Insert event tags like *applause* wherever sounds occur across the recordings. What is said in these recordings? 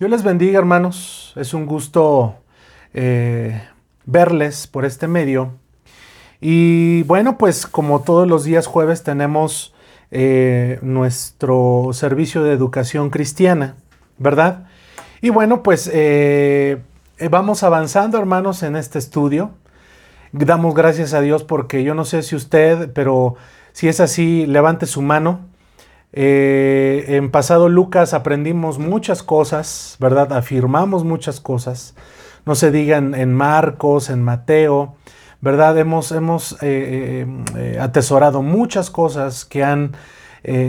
Dios les bendiga, hermanos. Es un gusto eh, verles por este medio. Y bueno, pues como todos los días jueves tenemos eh, nuestro servicio de educación cristiana, ¿verdad? Y bueno, pues eh, vamos avanzando, hermanos, en este estudio. Damos gracias a Dios porque yo no sé si usted, pero si es así, levante su mano. Eh, en pasado Lucas aprendimos muchas cosas, ¿verdad? Afirmamos muchas cosas. No se digan en Marcos, en Mateo, ¿verdad? Hemos, hemos eh, eh, atesorado muchas cosas que han,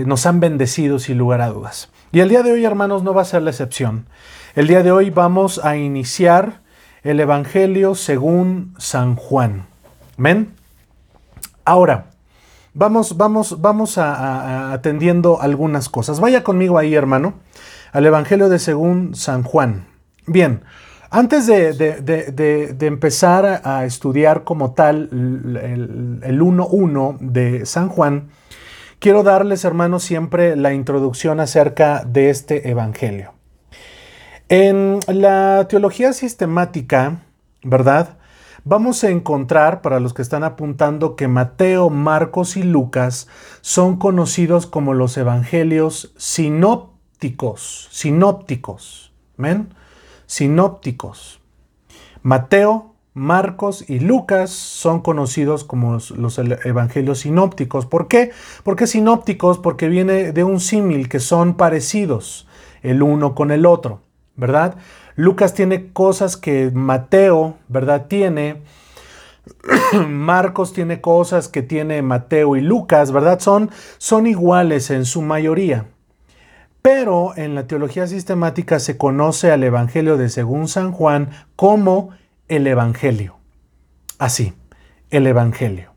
nos han bendecido sin lugar a dudas. Y el día de hoy, hermanos, no va a ser la excepción. El día de hoy vamos a iniciar el Evangelio según San Juan. ¿Ven? Ahora, Vamos, vamos, vamos a, atendiendo algunas cosas. Vaya conmigo ahí, hermano, al Evangelio de según San Juan. Bien, antes de, empezar a estudiar como tal el 1.1 de San Juan, quiero darles, hermanos, siempre la introducción acerca de este Evangelio. En la teología sistemática, ¿verdad? Vamos a encontrar, para los que están apuntando, que Mateo, Marcos y Lucas son conocidos como los evangelios sinópticos. Sinópticos. ¿Ven? Sinópticos. Mateo, Marcos y Lucas son conocidos como los evangelios sinópticos. ¿Por qué? Porque sinópticos, porque viene de un símil que son parecidos el uno con el otro, ¿verdad? Lucas tiene cosas que Mateo, ¿verdad? Tiene. *clears throat* Marcos tiene cosas que tiene Mateo y Lucas, ¿verdad? Son, son iguales en su mayoría. Pero en la teología sistemática se conoce al Evangelio de según San Juan como el Evangelio. Así, el Evangelio.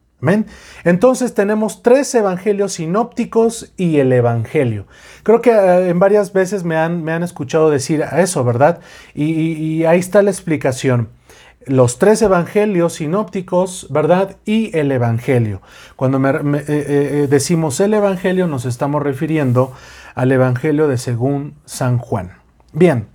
Entonces tenemos tres evangelios sinópticos y el evangelio. Creo que eh, en varias veces me han, me han escuchado decir eso, ¿verdad? Y, ahí está la explicación. Los tres evangelios sinópticos, ¿verdad? Y el evangelio. Cuando eh, eh, decimos el evangelio nos estamos refiriendo al evangelio de según San Juan. Bien.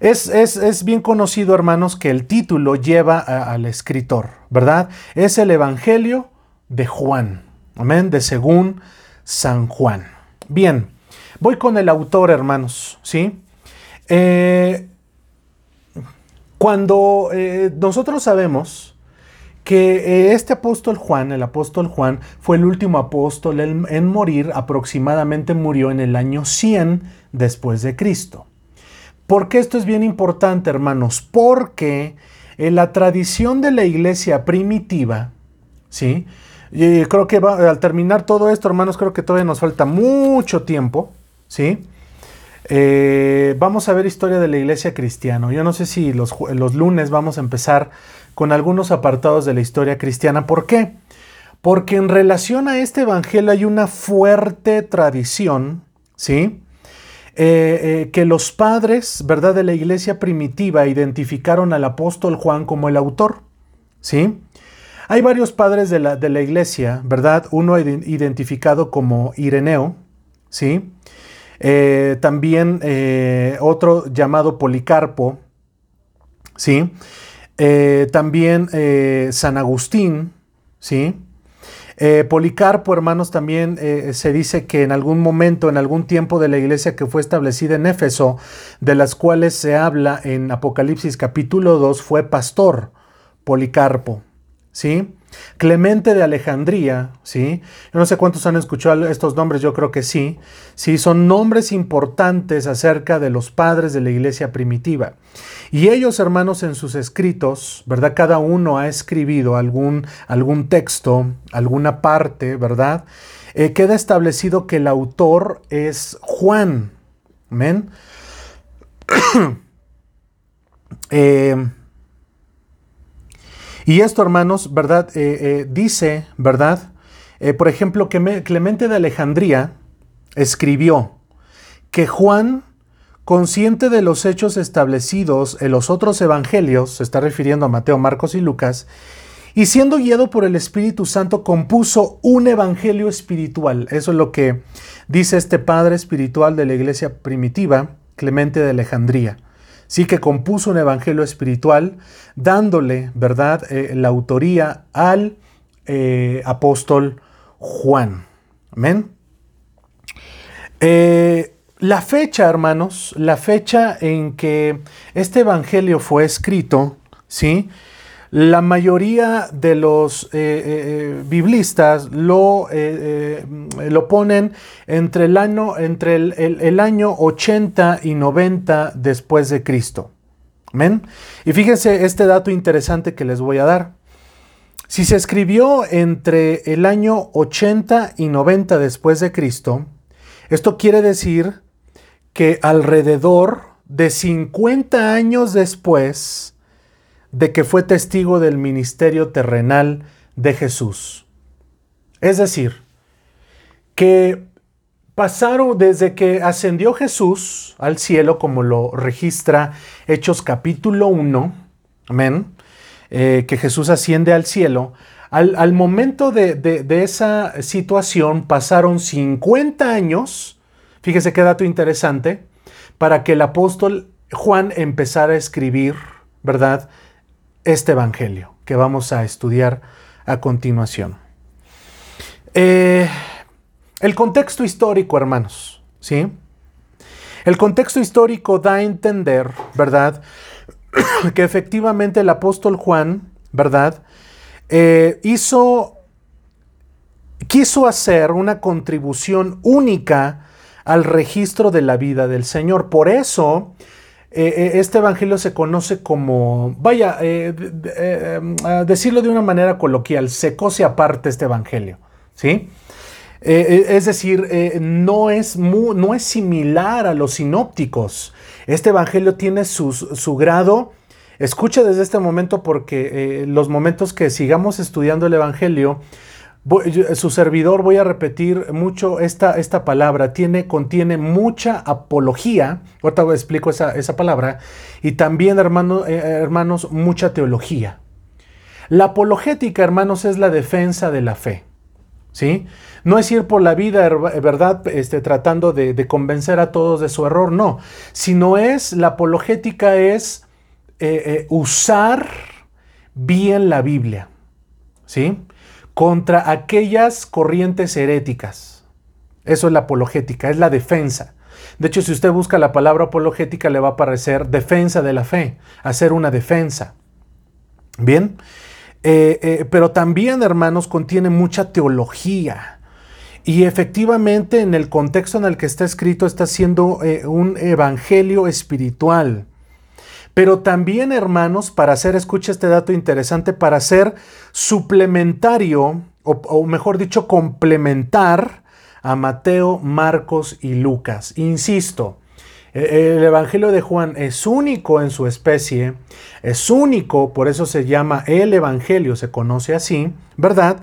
Es, bien conocido, hermanos, que el título lleva al escritor, ¿verdad? Es el Evangelio de Juan, amén, de según San Juan. Bien, voy con el autor, hermanos, ¿sí? Eh, cuando eh, nosotros sabemos que eh, este apóstol Juan, el apóstol Juan, fue el último apóstol en, en morir, aproximadamente murió en el año 100 después de Cristo. ¿Por qué esto es bien importante, hermanos? Porque en la tradición de la iglesia primitiva, ¿sí? Y creo que al terminar todo esto, hermanos, creo que todavía nos falta mucho tiempo, ¿sí? Eh, vamos a ver historia de la iglesia cristiana. Yo no sé si los, los lunes vamos a empezar con algunos apartados de la historia cristiana. ¿Por qué? Porque en relación a este evangelio hay una fuerte tradición, ¿sí? Eh, eh, que los padres, ¿verdad?, de la iglesia primitiva identificaron al apóstol Juan como el autor, ¿sí? Hay varios padres de la, de la iglesia, ¿verdad? Uno identificado como Ireneo, ¿sí? Eh, también otro llamado Policarpo, ¿sí? también San Agustín, ¿sí? Eh, Policarpo, hermanos, también eh, se dice que en algún momento, en algún tiempo de la iglesia que fue establecida en Éfeso, de las cuales se habla en Apocalipsis capítulo 2, fue pastor Policarpo. ¿Sí? Clemente de Alejandría, ¿sí? Yo no sé cuántos han escuchado estos nombres, yo creo que sí. Sí, son nombres importantes acerca de los padres de la iglesia primitiva. Y ellos, hermanos, en sus escritos, ¿verdad? Cada uno ha escribido algún, algún texto, alguna parte, ¿verdad? Eh, queda establecido que el autor es Juan. Amén. *coughs* eh, y esto, hermanos, ¿verdad? Eh, eh, dice, ¿verdad? Eh, por ejemplo, que Clemente de Alejandría escribió que Juan, consciente de los hechos establecidos en los otros evangelios, se está refiriendo a Mateo, Marcos y Lucas, y siendo guiado por el Espíritu Santo, compuso un evangelio espiritual. Eso es lo que dice este padre espiritual de la iglesia primitiva, Clemente de Alejandría. Sí que compuso un evangelio espiritual dándole, ¿verdad?, eh, la autoría al eh, apóstol Juan. Amén. Eh, la fecha, hermanos, la fecha en que este evangelio fue escrito, ¿sí? La mayoría de los eh, eh, eh, biblistas lo, lo, ponen entre, el año, entre el, año 80 y 90 después de Cristo. ¿Amén? Y fíjense este dato interesante que les voy a dar. Si se escribió entre el año 80 y 90 después de Cristo, esto quiere decir que alrededor de 50 años después de que fue testigo del ministerio terrenal de Jesús. Es decir, que pasaron desde que ascendió Jesús al cielo, como lo registra Hechos capítulo 1, amén, eh, que Jesús asciende al cielo, al, momento de, de, esa situación pasaron 50 años, fíjese qué dato interesante, para que el apóstol Juan empezara a escribir, ¿verdad? Este Evangelio que vamos a estudiar a continuación. Eh, el contexto histórico, hermanos, ¿sí? El contexto histórico da a entender, ¿verdad? *coughs* que efectivamente el apóstol Juan, ¿verdad? Eh, hizo, quiso hacer una contribución única al registro de la vida del Señor. Por eso, eh, eh, este evangelio se conoce como, vaya, eh, decirlo de una manera coloquial, se cose aparte este evangelio, ¿sí? es decir, no, es no es similar a los sinópticos. Este evangelio tiene su grado, escucha desde este momento porque los momentos que sigamos estudiando el evangelio, su servidor, voy a repetir mucho esta, esta palabra, tiene, contiene mucha apología, ahorita explico esa, esa palabra, y también, hermano, eh, hermanos, mucha teología. La apologética, hermanos, es la defensa de la fe. ¿Sí? No es ir por la vida, ¿verdad? Este, tratando de, convencer a todos de su error, no. Sino es, la apologética es eh, eh, usar bien la Biblia. ¿Sí? Contra aquellas corrientes heréticas. Eso es la apologética, es la defensa. De hecho, si usted busca la palabra apologética, le va a aparecer defensa de la fe, hacer una defensa. Bien, eh, eh, pero también, hermanos, contiene mucha teología. Y efectivamente, en el contexto en el que está escrito, está siendo eh, un evangelio espiritual. Pero también, hermanos, para hacer, escucha este dato interesante, para ser suplementario, o, mejor dicho, complementar a Mateo, Marcos y Lucas. Insisto, e, el Evangelio de Juan es único en su especie, es único, por eso se llama el Evangelio, se conoce así, ¿verdad?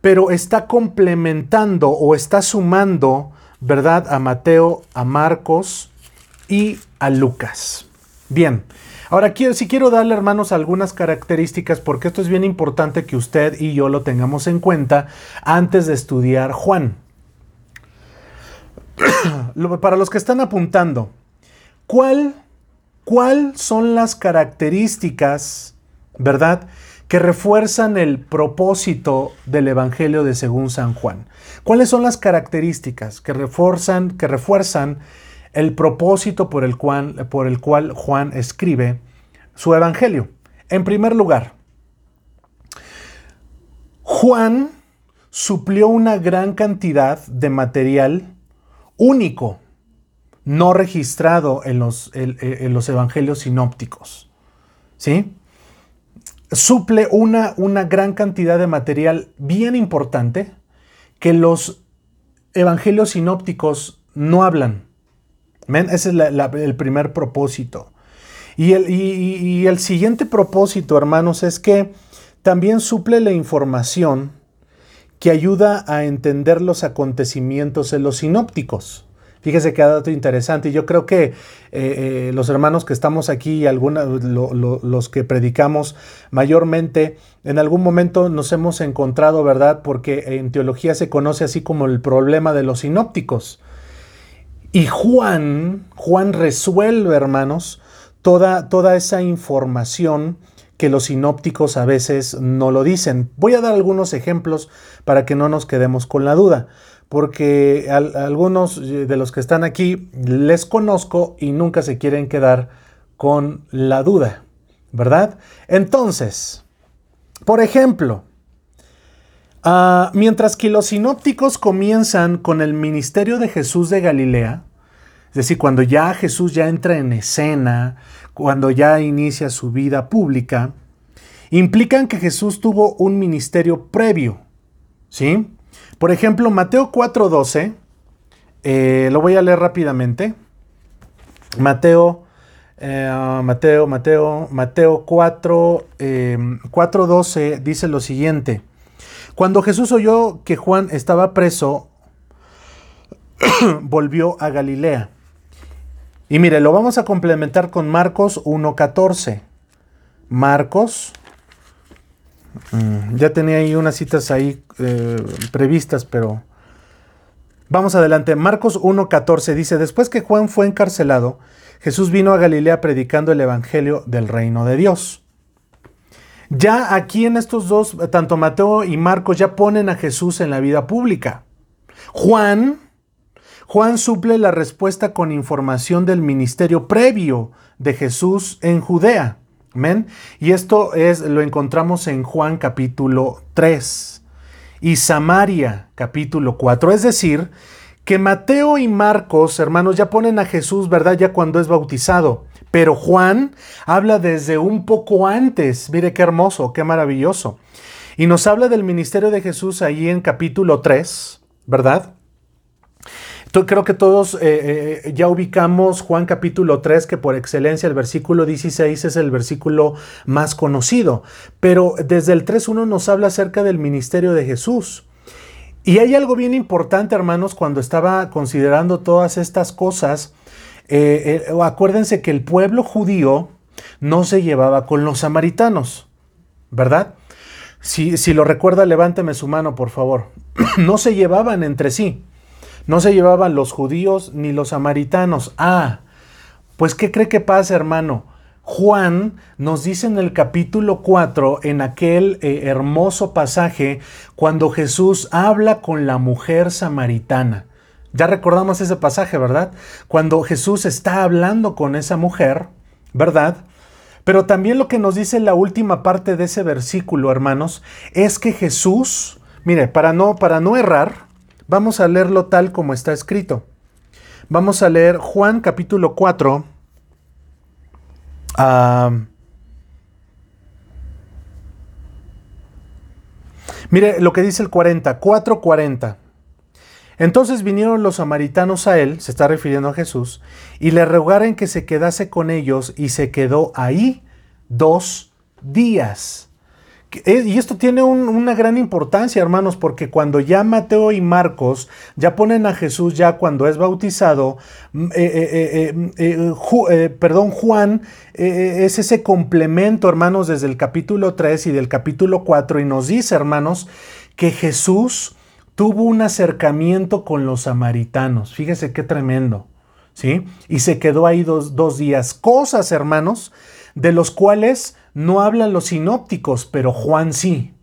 Pero está complementando o está sumando, ¿verdad? A Mateo, a Marcos y a Lucas. Bien, Ahora, si quiero darle, hermanos, algunas características, porque esto es bien importante que usted y yo lo tengamos en cuenta antes de estudiar Juan. *coughs* Para los que están apuntando, ¿cuál, ¿cuál son las características, verdad, que refuerzan el propósito del Evangelio de según San Juan? ¿Cuáles son las características que refuerzan, que refuerzan el propósito por el, cual, Juan escribe su evangelio. En primer lugar, Juan suplió una gran cantidad de material único, no registrado en los, en los evangelios sinópticos. ¿Sí? Suple una, una gran cantidad de material bien importante que los evangelios sinópticos no hablan. Ese es el primer propósito. Y el, siguiente propósito, hermanos, es que también suple la información que ayuda a entender los acontecimientos en los sinópticos. Fíjese ha dato interesante. Yo creo que eh, eh, los hermanos que estamos aquí y algunos, los que predicamos mayormente, en algún momento nos hemos encontrado, ¿verdad? Porque en teología se conoce así como el problema de los sinópticos. Y Juan, Juan resuelve, hermanos, toda, toda esa información que los sinópticos a veces no lo dicen. Voy a dar algunos ejemplos para que no nos quedemos con la duda, porque algunos de los que están aquí les conozco y nunca se quieren quedar con la duda, ¿verdad? Entonces, por ejemplo, ah, mientras que los sinópticos comienzan con el ministerio de Jesús de Galilea, es decir, cuando ya Jesús ya entra en escena, cuando ya inicia su vida pública, implican que Jesús tuvo un ministerio previo. ¿Sí? Por ejemplo, Mateo 4:12, eh, lo voy a leer rápidamente. Mateo, eh, Mateo, Mateo, Mateo 4, 4:12 eh, dice lo siguiente. Cuando Jesús oyó que Juan estaba preso, *clears throat* volvió a Galilea y mire, lo vamos a complementar con Marcos 1.14. Marcos, mm, ya tenía ahí unas citas ahí eh, previstas, pero vamos adelante. Marcos 1.14 dice, después que Juan fue encarcelado, Jesús vino a Galilea predicando el Evangelio del reino de Dios. Ya aquí en estos dos, tanto Mateo y Marcos ya ponen a Jesús en la vida pública. Juan Juan suple la respuesta con información del ministerio previo de Jesús en Judea. Amén. Y esto es lo encontramos en Juan capítulo 3 y Samaria capítulo 4, es decir, que Mateo y Marcos, hermanos, ya ponen a Jesús, ¿verdad? Ya cuando es bautizado. Pero Juan habla desde un poco antes. Mire qué hermoso, qué maravilloso. Y nos habla del ministerio de Jesús ahí en capítulo 3, ¿verdad? creo que todos eh, eh, ya ubicamos Juan capítulo 3, que por excelencia el versículo 16 es el versículo más conocido, pero desde el 3.1 nos habla acerca del ministerio de Jesús. Y hay algo bien importante, hermanos, cuando estaba considerando todas estas cosas. Eh, acuérdense que el pueblo judío no se llevaba con los samaritanos, ¿verdad? Si, si lo recuerda, levánteme su mano, por favor. *clears throat* no se llevaban entre sí. No se llevaban los judíos ni los samaritanos. Ah, pues ¿qué cree que pasa, hermano? Juan nos dice en el capítulo 4, en aquel eh, hermoso pasaje, cuando Jesús habla con la mujer samaritana. Ya recordamos ese pasaje, ¿verdad? Cuando Jesús está hablando con esa mujer, ¿verdad? Pero también lo que nos dice la última parte de ese versículo, hermanos, es que Jesús, mire, para no, para no errar, Vamos a leerlo tal como está escrito. Vamos a leer Juan capítulo 4. mire lo que dice el 40, 4.40. Entonces vinieron los samaritanos a él, se está refiriendo a Jesús, y le rogaron que se quedase con ellos y se quedó ahí dos días. Y esto tiene una gran importancia, hermanos, porque cuando ya Mateo y Marcos ya ponen a Jesús ya cuando es bautizado, mm, eh, eh, eh, perdón, Juan es ese complemento, hermanos, desde el capítulo 3 y del capítulo 4, y nos dice, hermanos, que Jesús tuvo un acercamiento con los samaritanos. Fíjese qué tremendo, ¿sí? Y se quedó ahí dos, dos días. Cosas, hermanos, de los cuales no hablan los sinópticos, pero Juan sí.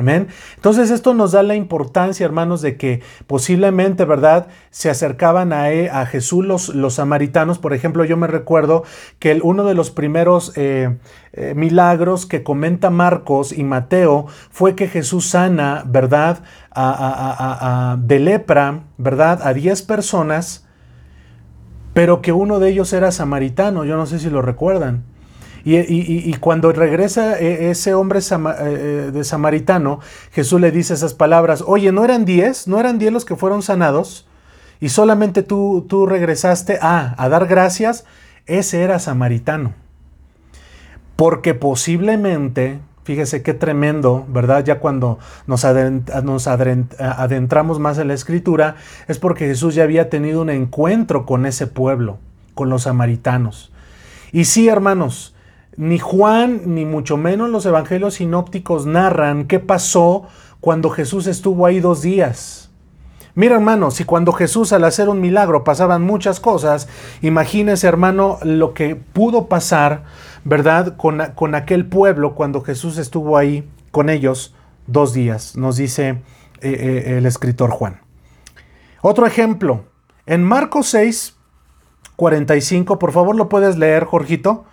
Amén. Entonces esto nos da la importancia, hermanos, de que posiblemente, ¿verdad? Se acercaban a, e, a Jesús los, samaritanos. Por ejemplo, yo me recuerdo que uno de los primeros eh, eh, milagros que comenta Marcos y Mateo fue que Jesús sana, ¿verdad? De lepra, ¿verdad? A 10 personas, pero que uno de ellos era samaritano. Yo no sé si lo recuerdan. Y, cuando regresa e, ese hombre eh, eh, de samaritano, Jesús le dice esas palabras, oye, ¿no eran diez? ¿No eran diez los que fueron sanados? Y solamente tú, tú regresaste a, a dar gracias. Ese era samaritano. Porque posiblemente, fíjese qué tremendo, ¿verdad? Ya cuando nos adentramos más en la escritura, es porque Jesús ya había tenido un encuentro con ese pueblo, con los samaritanos. Y sí, hermanos, ni Juan, ni mucho menos los evangelios sinópticos narran qué pasó cuando Jesús estuvo ahí dos días. Mira hermano, si cuando Jesús al hacer un milagro pasaban muchas cosas, imagínese hermano lo que pudo pasar, ¿verdad? Con, con aquel pueblo cuando Jesús estuvo ahí con ellos dos días, nos dice eh, eh, el escritor Juan. Otro ejemplo, en Marcos 6, 45, por favor lo puedes leer, Jorgito.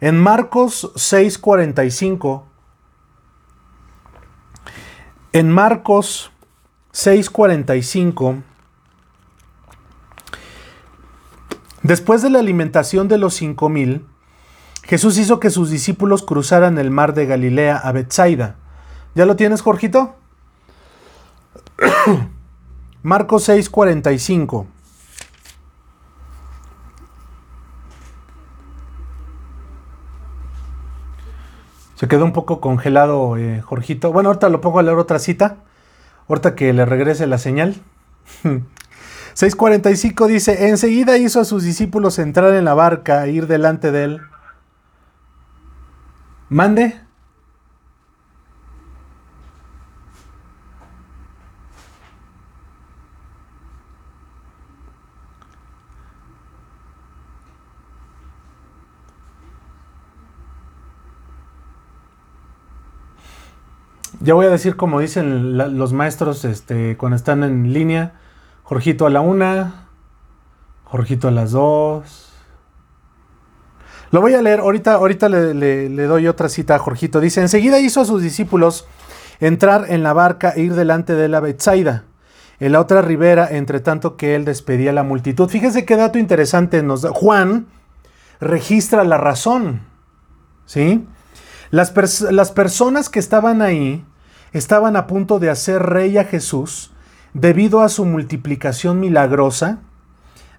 En Marcos 6, 45, en Marcos 6:45, después de la alimentación de los cinco mil, Jesús hizo que sus discípulos cruzaran el mar de Galilea a Bethsaida. ¿Ya lo tienes, Jorgito? *coughs* Marcos 6:45. Se quedó un poco congelado, eh, Jorgito. Bueno, ahorita lo pongo a leer otra cita. Ahorita que le regrese la señal. *laughs* 6.45 dice, enseguida hizo a sus discípulos entrar en la barca e ir delante de él. Mande. Ya voy a decir como dicen los maestros este, cuando están en línea. Jorgito a la una, Jorgito a las dos. Lo voy a leer, ahorita, ahorita le, doy otra cita a Jorgito. Dice, enseguida hizo a sus discípulos entrar en la barca e ir delante de la Betsaida, en la otra ribera, entre tanto que él despedía a la multitud. Fíjese qué dato interesante nos da. Juan registra la razón, ¿sí? Las, las personas que estaban ahí estaban a punto de hacer rey a Jesús debido a su multiplicación milagrosa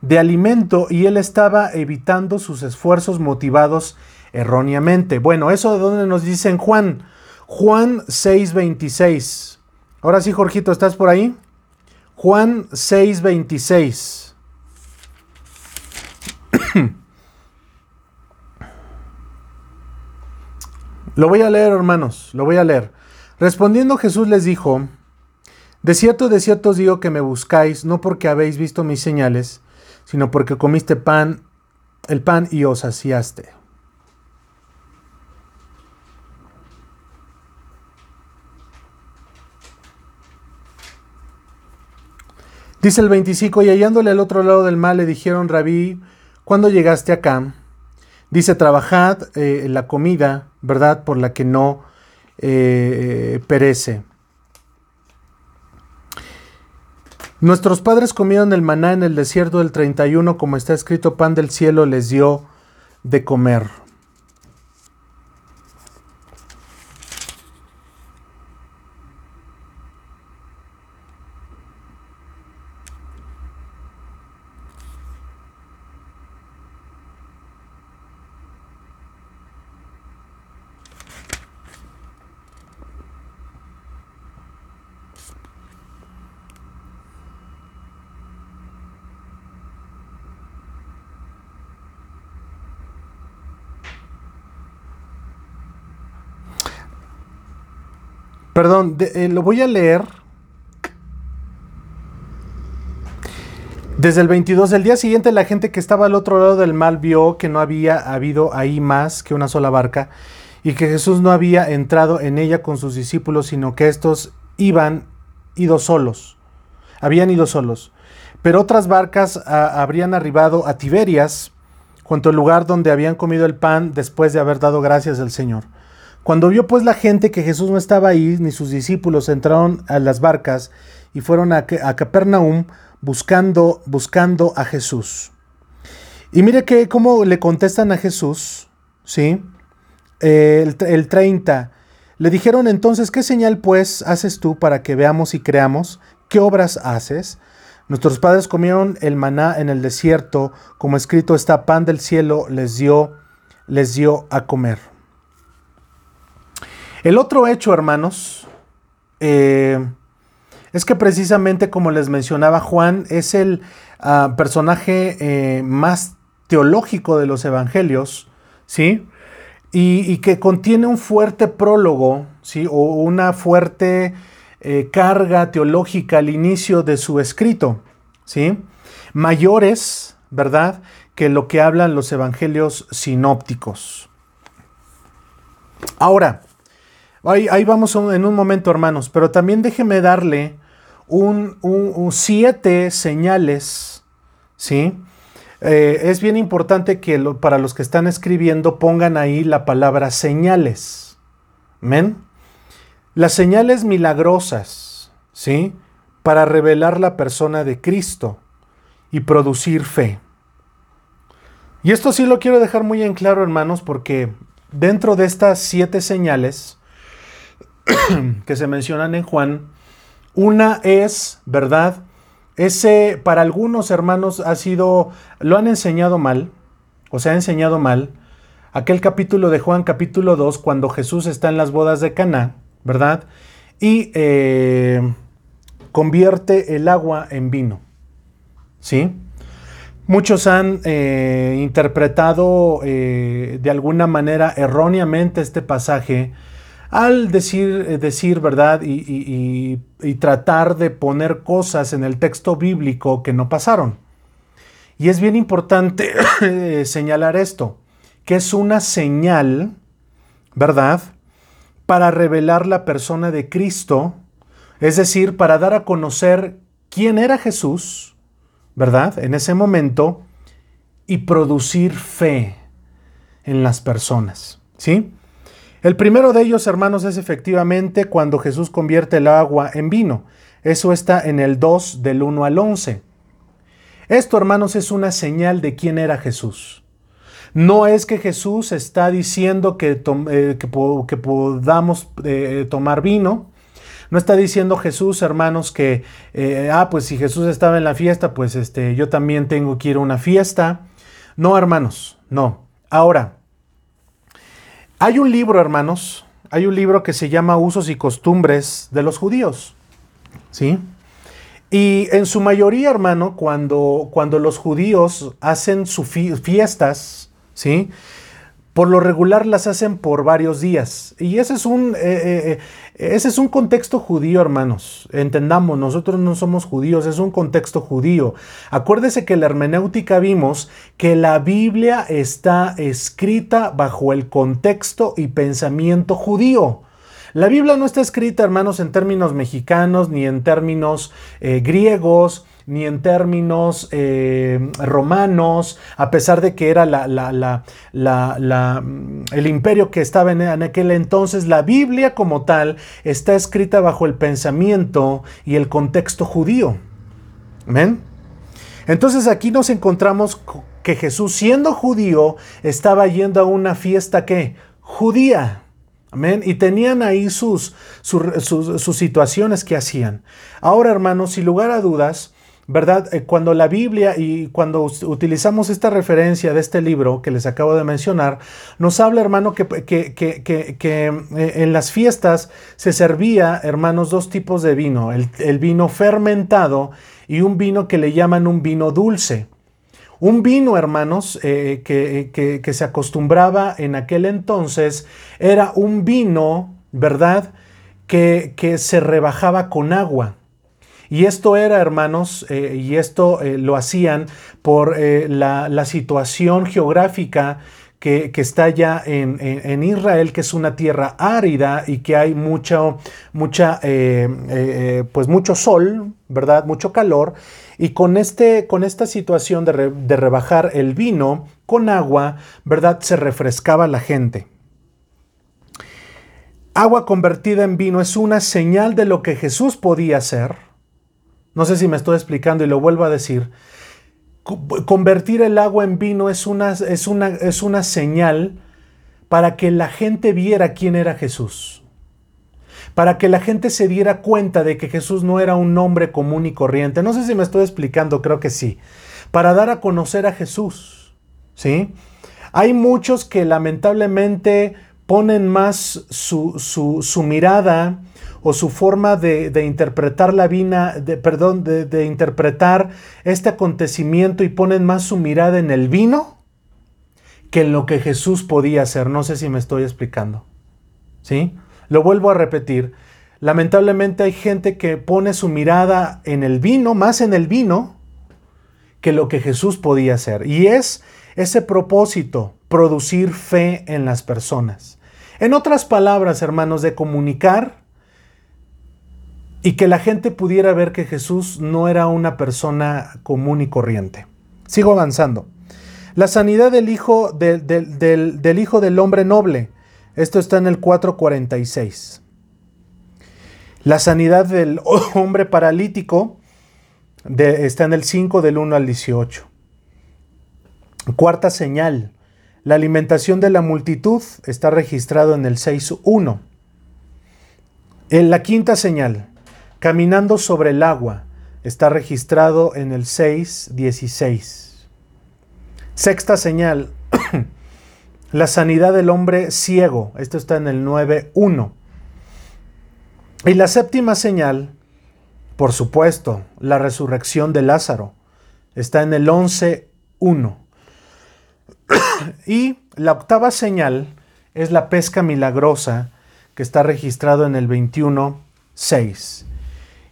de alimento y él estaba evitando sus esfuerzos motivados erróneamente. Bueno, eso de donde nos dicen Juan. Juan 6:26. Ahora sí, Jorgito, ¿estás por ahí? Juan 6:26. *clears throat* Lo voy a leer, hermanos, lo voy a leer. Respondiendo Jesús les dijo, De cierto, de cierto os digo que me buscáis, no porque habéis visto mis señales, sino porque comiste pan, el pan y os saciaste. Dice el 25, y hallándole al otro lado del mar le dijeron, Rabí, ¿cuándo llegaste acá? Dice, trabajad eh, la comida, ¿verdad? Por la que no eh, perece. Nuestros padres comieron el maná en el desierto del 31, como está escrito, pan del cielo les dio de comer. Perdón, eh, lo voy a leer. Desde el 22 del día siguiente, la gente que estaba al otro lado del mar vio que no había habido ahí más que una sola barca y que Jesús no había entrado en ella con sus discípulos, sino que estos iban ido solos. Habían ido solos. Pero otras barcas habrían arribado a Tiberias, junto al lugar donde habían comido el pan después de haber dado gracias al Señor. Cuando vio pues la gente que Jesús no estaba ahí, ni sus discípulos entraron a las barcas y fueron a, Capernaum buscando, buscando a Jesús. Y mire que cómo le contestan a Jesús, ¿sí? el, el 30. Le dijeron entonces, ¿qué señal pues haces tú para que veamos y creamos? ¿Qué obras haces? Nuestros padres comieron el maná en el desierto, como escrito está, pan del cielo les dio, les dio a comer. El otro hecho, hermanos, eh, es que precisamente como les mencionaba Juan, es el ah, personaje eh, más teológico de los evangelios, ¿sí? Y, que contiene un fuerte prólogo, ¿sí? O una fuerte eh, carga teológica al inicio de su escrito, ¿sí? Mayores, ¿verdad? Que lo que hablan los evangelios sinópticos. Ahora, ahí, vamos en un momento, hermanos, pero también déjeme darle un, siete señales, ¿sí? Eh, es bien importante que para los que están escribiendo pongan ahí la palabra señales. ¿Men? Las señales milagrosas, ¿sí? Para revelar la persona de Cristo y producir fe. Y esto sí lo quiero dejar muy en claro, hermanos, porque dentro de estas siete señales *clears throat* que se mencionan en Juan, una es, ¿verdad? Ese para algunos hermanos ha sido, lo han enseñado mal, o se ha enseñado mal, aquel capítulo de Juan capítulo 2, cuando Jesús está en las bodas de Caná, ¿verdad? Y eh, convierte el agua en vino, ¿sí? Muchos han eh, interpretado eh, de alguna manera erróneamente este pasaje al decir, eh, decir verdad y, tratar de poner cosas en el texto bíblico que no pasaron. Y es bien importante *clears throat* señalar esto, que es una señal, ¿verdad? Para revelar la persona de Cristo, es decir, para dar a conocer quién era Jesús, ¿verdad? En ese momento, y producir fe en las personas, ¿sí? El primero de ellos, hermanos, es efectivamente cuando Jesús convierte el agua en vino. Eso está en el 2 del 1 al 11. Esto, hermanos, es una señal de quién era Jesús. No es que Jesús está diciendo que, eh, que, podamos eh, tomar vino. No está diciendo Jesús, hermanos, que, eh, ah, pues si Jesús estaba en la fiesta, pues este, yo también tengo que ir a una fiesta. No, hermanos, no. Ahora, hay un libro, hermanos, hay un libro que se llama Usos y Costumbres de los Judíos. ¿Sí? Y en su mayoría, hermano, cuando, cuando los judíos hacen sus fiestas, ¿sí? Por lo regular las hacen por varios días. Y ese es un, eh, eh, eh, ese es un contexto judío, hermanos. Entendamos, nosotros no somos judíos, es un contexto judío. Acuérdese que la hermenéutica vimos que la Biblia está escrita bajo el contexto y pensamiento judío. La Biblia no está escrita, hermanos, en términos mexicanos ni en términos griegos ni en términos eh, romanos, a pesar de que era mm, el imperio que estaba en, aquel entonces, la Biblia como tal está escrita bajo el pensamiento y el contexto judío. ¿Ven? Entonces aquí nos encontramos que Jesús, siendo judío, estaba yendo a una fiesta que judía. Amén. Y tenían ahí sus, sus, situaciones que hacían. Ahora, hermanos, sin lugar a dudas, ¿verdad? Eh, cuando la Biblia y cuando utilizamos esta referencia de este libro que les acabo de mencionar, nos habla, hermano, que, eh, en las fiestas se servía, hermanos, dos tipos de vino, el, vino fermentado y un vino que le llaman un vino dulce. Un vino, hermanos, eh, que, se acostumbraba en aquel entonces era un vino, ¿verdad? Que, que se rebajaba con agua. Y esto era, hermanos, eh, y esto eh, lo hacían por eh, la, situación geográfica que, está ya en, Israel, que es una tierra árida y que hay mucho, pues mucho sol, ¿verdad? Mucho calor. Y con, este, con esta situación de, de rebajar el vino con agua, ¿verdad? Se refrescaba la gente. Agua convertida en vino es una señal de lo que Jesús podía hacer no sé si me estoy explicando y lo vuelvo a decir. Convertir el agua en vino es una, es una, es una señal para que la gente viera quién era Jesús. Para que la gente se diera cuenta de que Jesús no era un hombre común y corriente. No sé si me estoy explicando, creo que sí. Para dar a conocer a Jesús. ¿Sí? Hay muchos que lamentablemente ponen más su, su, su mirada o su forma de, interpretar la vida, de, perdón, de, interpretar este acontecimiento y ponen más su mirada en el vino que en lo que Jesús podía hacer. No sé si me estoy explicando. ¿Sí? Lo vuelvo a repetir. lamentablemente hay gente que pone su mirada en el vino, más en el vino, que lo que Jesús podía hacer. Y es ese propósito, producir fe en las personas. En otras palabras, hermanos, de comunicar y que la gente pudiera ver que Jesús no era una persona común y corriente. Sigo avanzando. La sanidad del hijo, del, hijo del hombre noble. Esto está en el 446. La sanidad del *laughs* hombre paralítico está en el 5 del 1 al 18. Cuarta señal. La alimentación de la multitud está registrado en el 6.1. En la quinta señal, caminando sobre el agua, está registrado en el 6.16. Sexta señal, *coughs* la sanidad del hombre ciego, esto está en el 9.1. Y la séptima señal, por supuesto, la resurrección de Lázaro, está en el 11.1. *coughs* y la octava señal es la pesca milagrosa, que está registrado en el 21.6.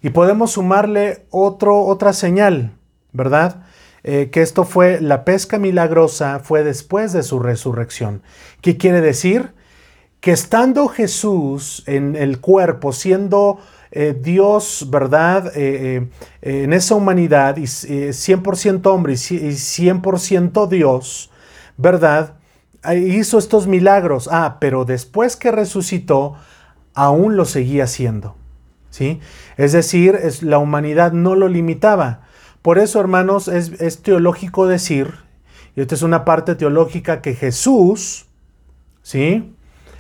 Y podemos sumarle otro, otra señal, ¿verdad? Eh, que esto fue, la pesca milagrosa fue después de su resurrección. ¿Qué quiere decir? Que estando Jesús en el cuerpo, siendo eh, Dios, ¿verdad? Eh, en esa humanidad, y 100% hombre y 100% Dios, ¿verdad? Hizo estos milagros. Ah, pero después que resucitó, aún lo seguía haciendo. ¿Sí? Es decir, es, la humanidad no lo limitaba. Por eso, hermanos, es, teológico decir, y esta es una parte teológica, que Jesús, ¿sí?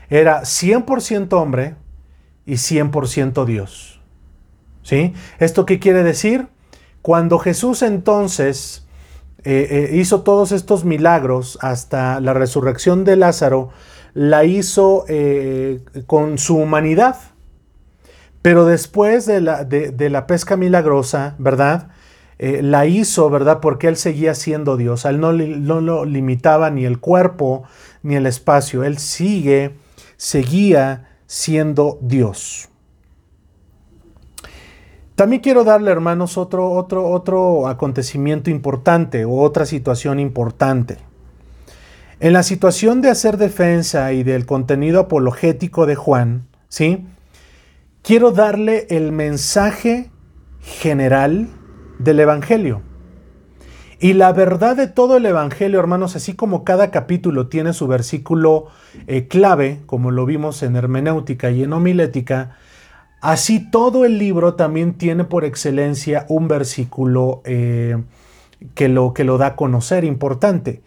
Era 100% hombre y 100% Dios. ¿Sí? ¿Esto qué quiere decir? Cuando Jesús entonces eh, eh, hizo todos estos milagros hasta la resurrección de Lázaro, la hizo eh, con su humanidad. Pero después de la, de, la pesca milagrosa, ¿verdad? la hizo, ¿verdad? Porque él seguía siendo Dios. él no, no lo limitaba ni el cuerpo ni el espacio. Él sigue, seguía siendo Dios. También quiero darle, hermanos, otro, otro, otro acontecimiento importante o otra situación importante. En la situación de hacer defensa y del contenido apologético de Juan, ¿sí? Quiero darle el mensaje general del Evangelio. Y la verdad de todo el Evangelio, hermanos, así como cada capítulo tiene su versículo eh, clave, como lo vimos en hermenéutica y en homilética, Así todo el libro también tiene por excelencia un versículo eh, que, lo, que lo da a conocer, importante.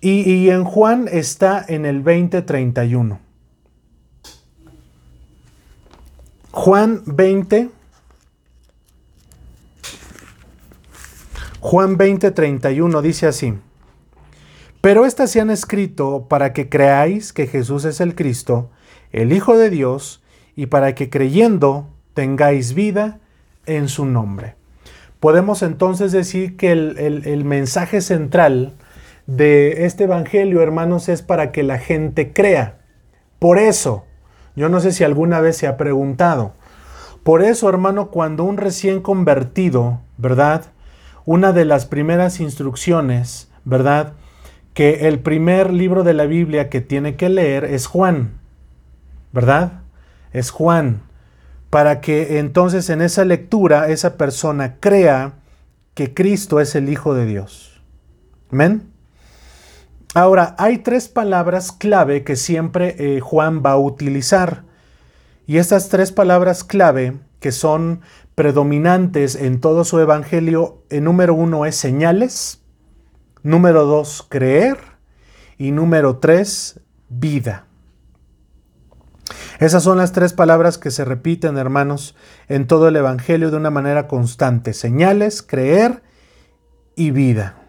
Y, en Juan está en el 20:31. Juan 20. Juan 20:31 dice así. Pero estas se han escrito para que creáis que Jesús es el Cristo, el Hijo de Dios, y para que creyendo tengáis vida en su nombre. Podemos entonces decir que el, mensaje central de este Evangelio, hermanos, es para que la gente crea. Por eso, yo no sé si alguna vez se ha preguntado, por eso, hermano, cuando un recién convertido, ¿verdad? Una de las primeras instrucciones, ¿verdad? Que el primer libro de la Biblia que tiene que leer es Juan, ¿verdad? es Juan, para que entonces en esa lectura esa persona crea que Cristo es el Hijo de Dios. Amén. Ahora, hay tres palabras clave que siempre eh, Juan va a utilizar. Y estas tres palabras clave, que son predominantes en todo su evangelio, el número uno es señales, número dos, creer, y número tres, vida. Esas son las tres palabras que se repiten, hermanos, en todo el Evangelio de una manera constante. Señales, creer y vida.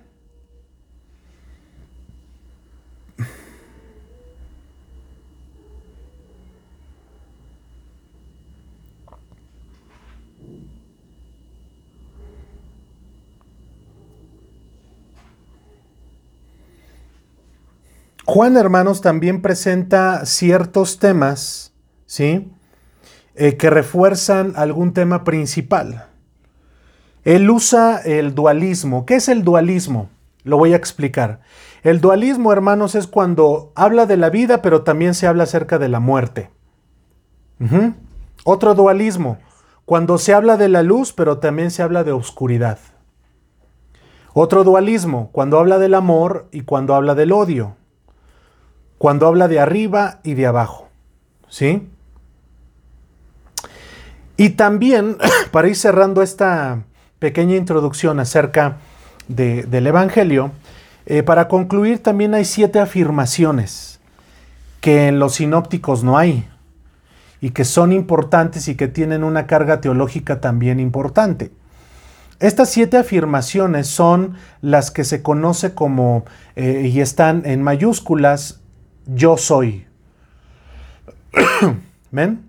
Juan, hermanos, también presenta ciertos temas ¿sí? eh, que refuerzan algún tema principal. Él usa el dualismo. ¿Qué es el dualismo? Lo voy a explicar. El dualismo, hermanos, es cuando habla de la vida, pero también se habla acerca de la muerte. Otro dualismo, cuando se habla de la luz, pero también se habla de oscuridad. Otro dualismo, cuando habla del amor y cuando habla del odio. Cuando habla de arriba y de abajo. ¿Sí? Y también, *clears throat* para ir cerrando esta pequeña introducción acerca del Evangelio, eh, para concluir también hay siete afirmaciones que en los sinópticos no hay y que son importantes y que tienen una carga teológica también importante. Estas siete afirmaciones son las que se conoce como, eh, y están en mayúsculas, yo soy. *coughs* ¿Ven?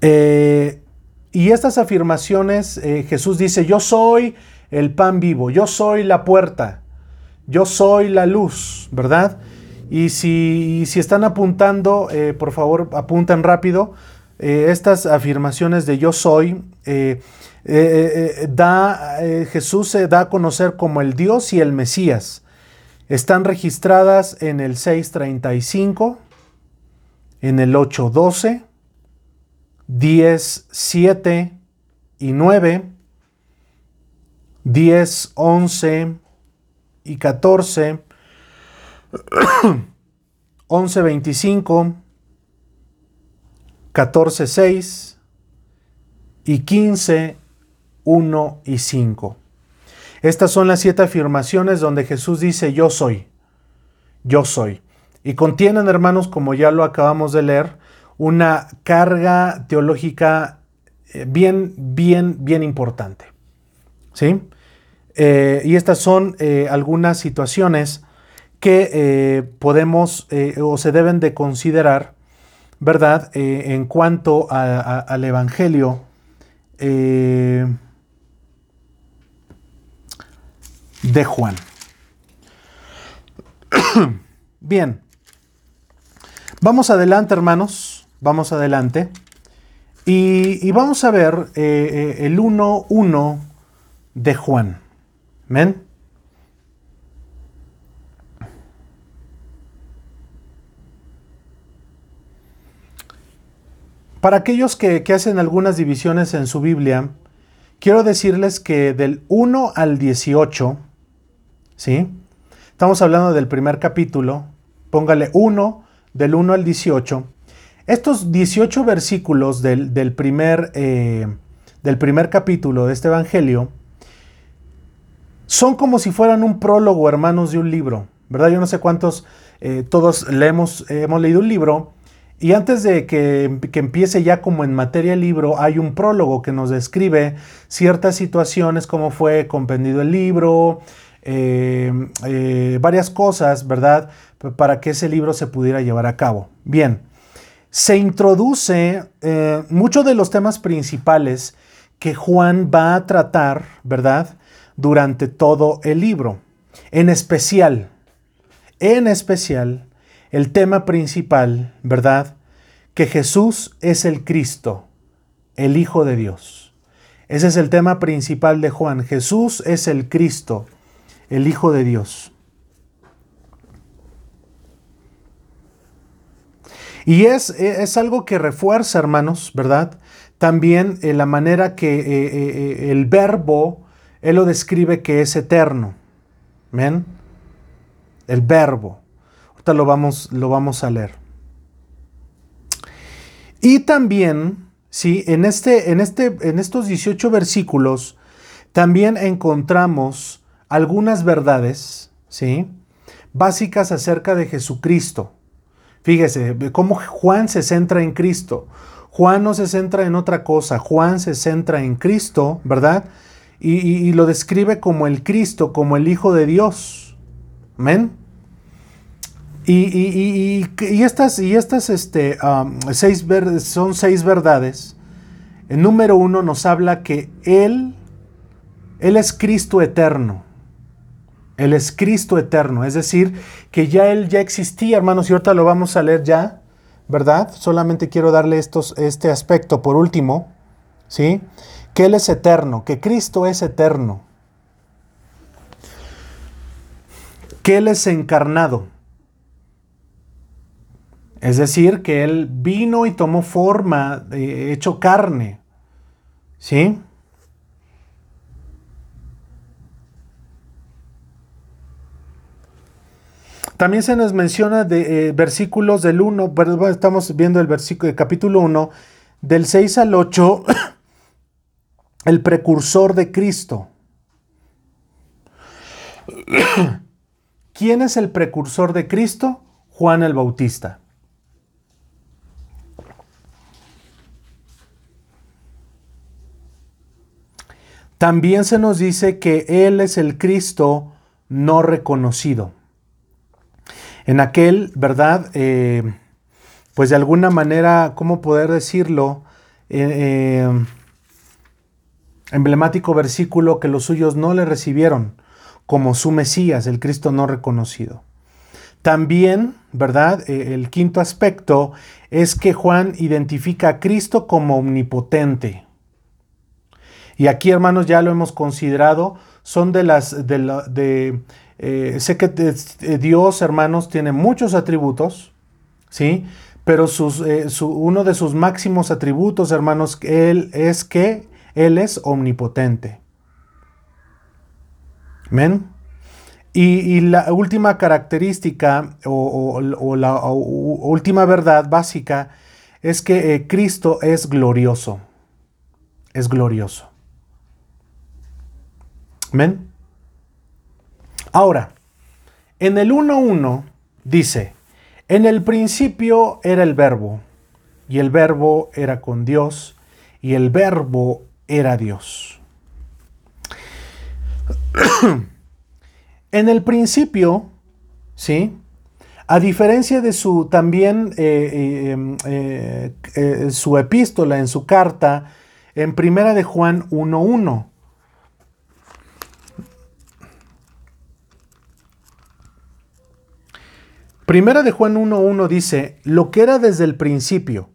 Eh, y estas afirmaciones, eh, Jesús dice, yo soy el pan vivo, yo soy la puerta, yo soy la luz, ¿verdad? Y si, si están apuntando, eh, por favor, apuntan rápido. estas afirmaciones de yo soy, da, Jesús se da a conocer como el Dios y el Mesías. Están registradas en el 635, en el 812, 10, 7 y 9, 10, 11 y 14, 11, 25, 14, 6 y 15, 1 y 5. Estas son las siete afirmaciones donde Jesús dice yo soy, yo soy. Y contienen, hermanos, como ya lo acabamos de leer, una carga teológica eh, bien, bien, bien importante. ¿Sí? Eh, y estas son eh, algunas situaciones que podemos o se deben de considerar, ¿verdad? en cuanto al Evangelio de Juan. *clears throat* Bien. Vamos adelante, hermanos vamos adelante. Y, vamos a ver eh, eh, el 1.1 de Juan. ¿Ven? Para aquellos que, que, hacen algunas divisiones en su Biblia, quiero decirles que del 1 al 18, ¿sí? Estamos hablando del primer capítulo, póngale 1, del 1 al 18, estos 18 versículos del, primer, eh, del primer capítulo de este Evangelio son como si fueran un prólogo, hermanos, de un libro, ¿verdad? Yo no sé cuántos, eh, todos leemos, hemos leído un libro y antes de que, empiece ya como en materia libro, hay un prólogo que nos describe ciertas situaciones, cómo fue comprendido el libro, eh, varias cosas, ¿verdad? Para que ese libro se pudiera llevar a cabo. Bien se introduce eh, muchos de los temas principales que Juan va a tratar, ¿verdad? Durante todo el libro. En especial, en especial, el tema principal, ¿verdad? Que Jesús es el Cristo, el Hijo de Dios. Ese es el tema principal de Juan. Jesús es el Cristo, el Hijo de Dios. Y es, es algo que refuerza, hermanos, ¿verdad? También en la manera que eh, eh, eh, el verbo, él lo describe que es eterno. ¿Ven? El verbo. Ahorita lo vamos, lo vamos a leer. Y también, sí, en, este, en, este, en estos 18 versículos, también encontramos algunas verdades, ¿sí? Básicas acerca de Jesucristo. Fíjese cómo Juan se centra en Cristo. Juan no se centra en otra cosa, Juan se centra en Cristo, ¿verdad? Y, lo describe como el Cristo, como el Hijo de Dios. ¿Amén? Y, estas, y estas este, um, seis son seis verdades. El número uno nos habla que Él, Él es Cristo eterno. Él es Cristo eterno, es decir, que ya Él ya existía, hermanos, y ahorita lo vamos a leer ya, ¿verdad? Solamente quiero darle este aspecto por último, ¿sí? Que Él es eterno, que Cristo es eterno, que Él es encarnado. Es decir, que Él vino y tomó forma, eh, hecho carne, ¿sí? También se nos menciona de eh, versículos del 1, estamos viendo el versículo del capítulo 1, del 6 al 8, *coughs* el precursor de Cristo. *coughs* ¿Quién es el precursor de Cristo? Juan el Bautista. También se nos dice que Él es el Cristo no reconocido en aquel, ¿verdad? Eh, pues de alguna manera, ¿cómo poder decirlo? Eh, eh, emblemático versículo que los suyos no le recibieron como su Mesías, el Cristo no reconocido. También, ¿verdad? el quinto aspecto es que Juan identifica a Cristo como omnipotente. Y aquí, hermanos, ya lo hemos considerado, son de las de, de eh, sé que eh, Dios, hermanos, tiene muchos atributos, ¿sí? Pero eh, uno de sus máximos atributos, hermanos, él es que Él es omnipotente. ¿Ven? Y, la última característica o, la última verdad básica es que Cristo es glorioso. Es glorioso. ¿Ven? Ahora, en el 1.1 dice, en el principio era el verbo, y el verbo era con Dios, y el verbo era Dios. *clears throat* en el principio, ¿sí? A diferencia de su también eh, eh, eh, su epístola en su carta en Primera de Juan 1.1, Primera de Juan 1.1 dice, lo que era desde el principio,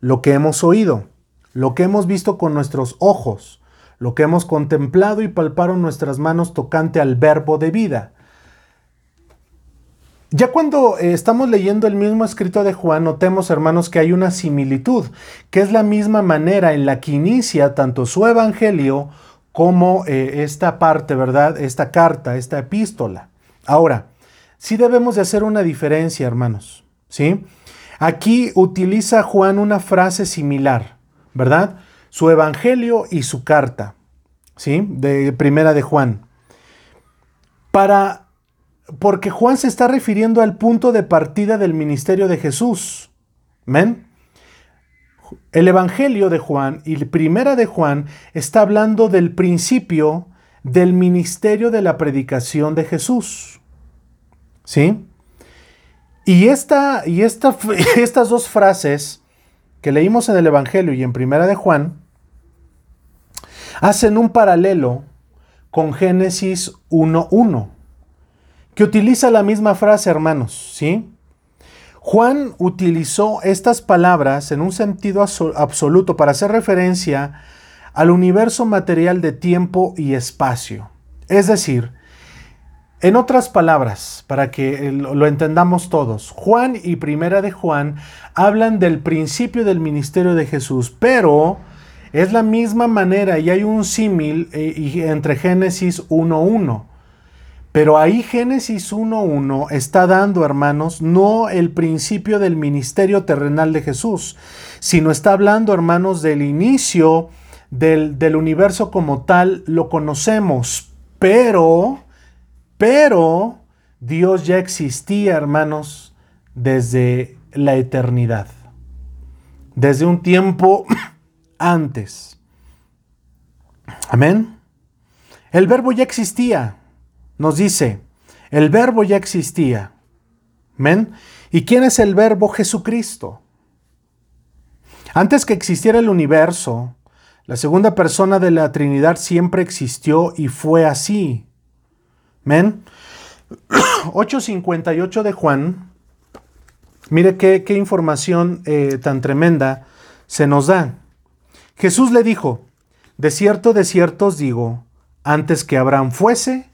lo que hemos oído, lo que hemos visto con nuestros ojos, lo que hemos contemplado y palparon nuestras manos tocante al verbo de vida. Ya cuando eh, estamos leyendo el mismo escrito de Juan, notemos, hermanos, que hay una similitud, que es la misma manera en la que inicia tanto su evangelio como eh, esta parte, ¿verdad? Esta carta, esta epístola. Ahora, sí debemos de hacer una diferencia, hermanos. ¿sí? Aquí utiliza Juan una frase similar, ¿verdad? Su evangelio y su carta, ¿sí? De primera de Juan. Para porque Juan se está refiriendo al punto de partida del ministerio de Jesús. ¿Ven? El Evangelio de Juan y Primera de Juan está hablando del principio del ministerio de la predicación de Jesús. ¿Sí? Y, esta, y esta, *laughs* estas dos frases que leímos en el Evangelio y en Primera de Juan hacen un paralelo con Génesis 1.1, que utiliza la misma frase, hermanos, ¿sí? Juan utilizó estas palabras en un sentido absoluto para hacer referencia al universo material de tiempo y espacio. Es decir, en otras palabras, para que lo entendamos todos, Juan y Primera de Juan hablan del principio del ministerio de Jesús, pero es la misma manera y hay un símil eh, entre Génesis 1.1. Pero ahí Génesis 1.1 está dando, hermanos, no el principio del ministerio terrenal de Jesús, sino está hablando, hermanos, del inicio del, del universo como tal, lo conocemos, pero pero Dios ya existía, hermanos, desde la eternidad, desde un tiempo *clears throat* antes. Amén. El verbo ya existía, nos dice, el verbo ya existía. Amén. ¿Y quién es el verbo Jesucristo? Antes que existiera el universo, la segunda persona de la Trinidad siempre existió y fue así. Men. *coughs* 8.58 de Juan Mire qué, información eh, tan tremenda se nos da. Jesús le dijo, de cierto, de cierto os digo, antes que Abraham fuese,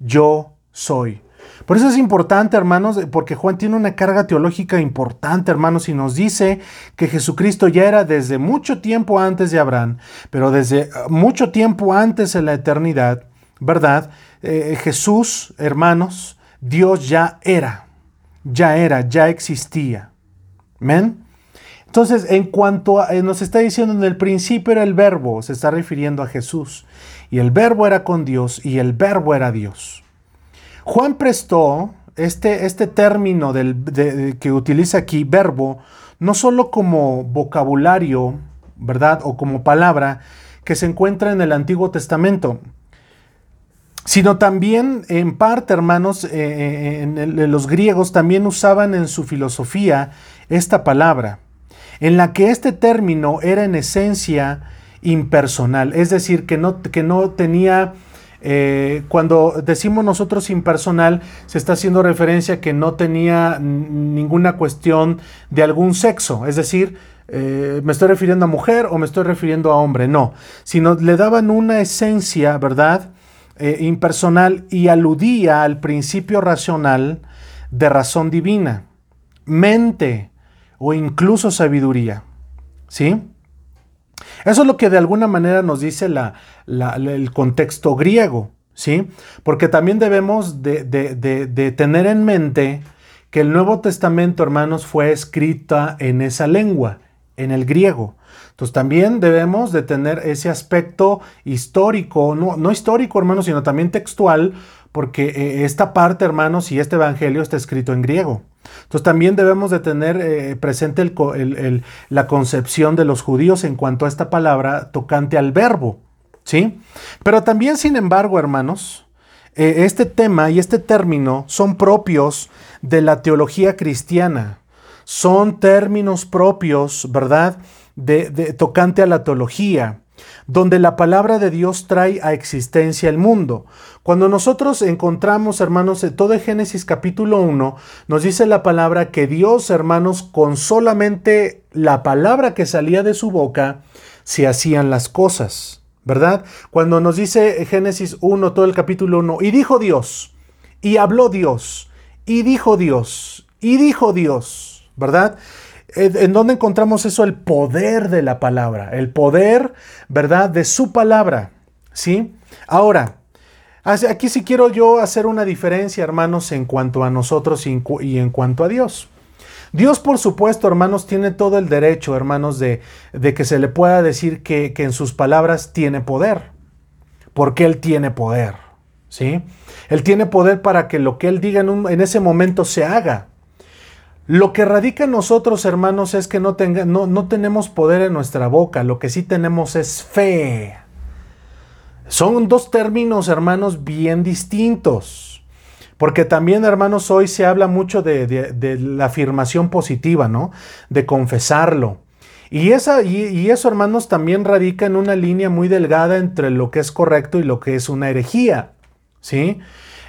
yo soy. Por eso es importante, hermanos, porque Juan tiene una carga teológica importante, hermanos, y nos dice que Jesucristo ya era desde mucho tiempo antes de Abraham, pero desde uh, mucho tiempo antes en la eternidad, ¿verdad? Eh, Jesús, hermanos, Dios ya era, ya era, ya existía. ¿Men? Entonces, en cuanto a, eh, nos está diciendo en el principio era el verbo, se está refiriendo a Jesús. Y el verbo era con Dios y el verbo era Dios. Juan prestó este, este término del, que utiliza aquí, verbo, no solo como vocabulario, ¿verdad? O como palabra que se encuentra en el Antiguo Testamento, sino también en parte, hermanos, eh, eh, en, los griegos también usaban en su filosofía esta palabra, en la que este término era en esencia impersonal, es decir, que no, que no tenía eh, cuando decimos nosotros impersonal, se está haciendo referencia que no tenía ninguna cuestión de algún sexo, es decir, eh, me estoy refiriendo a mujer o me estoy refiriendo a hombre, no, sino le daban una esencia, ¿verdad? Eh, impersonal y aludía al principio racional de razón divina, mente o incluso sabiduría, ¿sí? Eso es lo que de alguna manera nos dice el contexto griego, ¿sí? Porque también debemos de, tener en mente que el Nuevo Testamento, hermanos, fue escrita en esa lengua, en el griego. Entonces también debemos de tener ese aspecto histórico, no, no histórico, hermanos, sino también textual, porque eh, esta parte, hermanos, y este Evangelio está escrito en griego. Entonces también debemos de tener eh, presente la concepción de los judíos en cuanto a esta palabra tocante al verbo, ¿sí? Pero también, sin embargo, hermanos, eh, este tema y este término son propios de la teología cristiana. Son términos propios, ¿verdad? De tocante a la teología donde la palabra de Dios trae a existencia el mundo. Cuando nosotros encontramos, hermanos, todo Génesis capítulo 1, nos dice la palabra que Dios, hermanos, con solamente la palabra que salía de su boca, se hacían las cosas. ¿Verdad? Cuando nos dice Génesis 1, todo el capítulo 1, y dijo Dios, y habló Dios, y dijo Dios, y dijo Dios, ¿verdad? ¿En dónde encontramos eso? El poder de la palabra, el poder, ¿verdad? De su palabra, ¿sí? Ahora, aquí sí quiero yo hacer una diferencia, hermanos, en cuanto a nosotros y en cuanto a Dios. Dios, por supuesto, hermanos, tiene todo el derecho, hermanos, de, que se le pueda decir que, en sus palabras tiene poder, porque Él tiene poder, ¿sí? Él tiene poder para que lo que Él diga en ese momento se haga. Lo que radica en nosotros, hermanos, es que no, tenga, no, no tenemos poder en nuestra boca, lo que sí tenemos es fe. Son dos términos, hermanos, bien distintos. Porque también, hermanos, hoy se habla mucho de, la afirmación positiva, ¿no? De confesarlo. Y, esa, y, eso, hermanos, también radica en una línea muy delgada entre lo que es correcto y lo que es una herejía, ¿sí?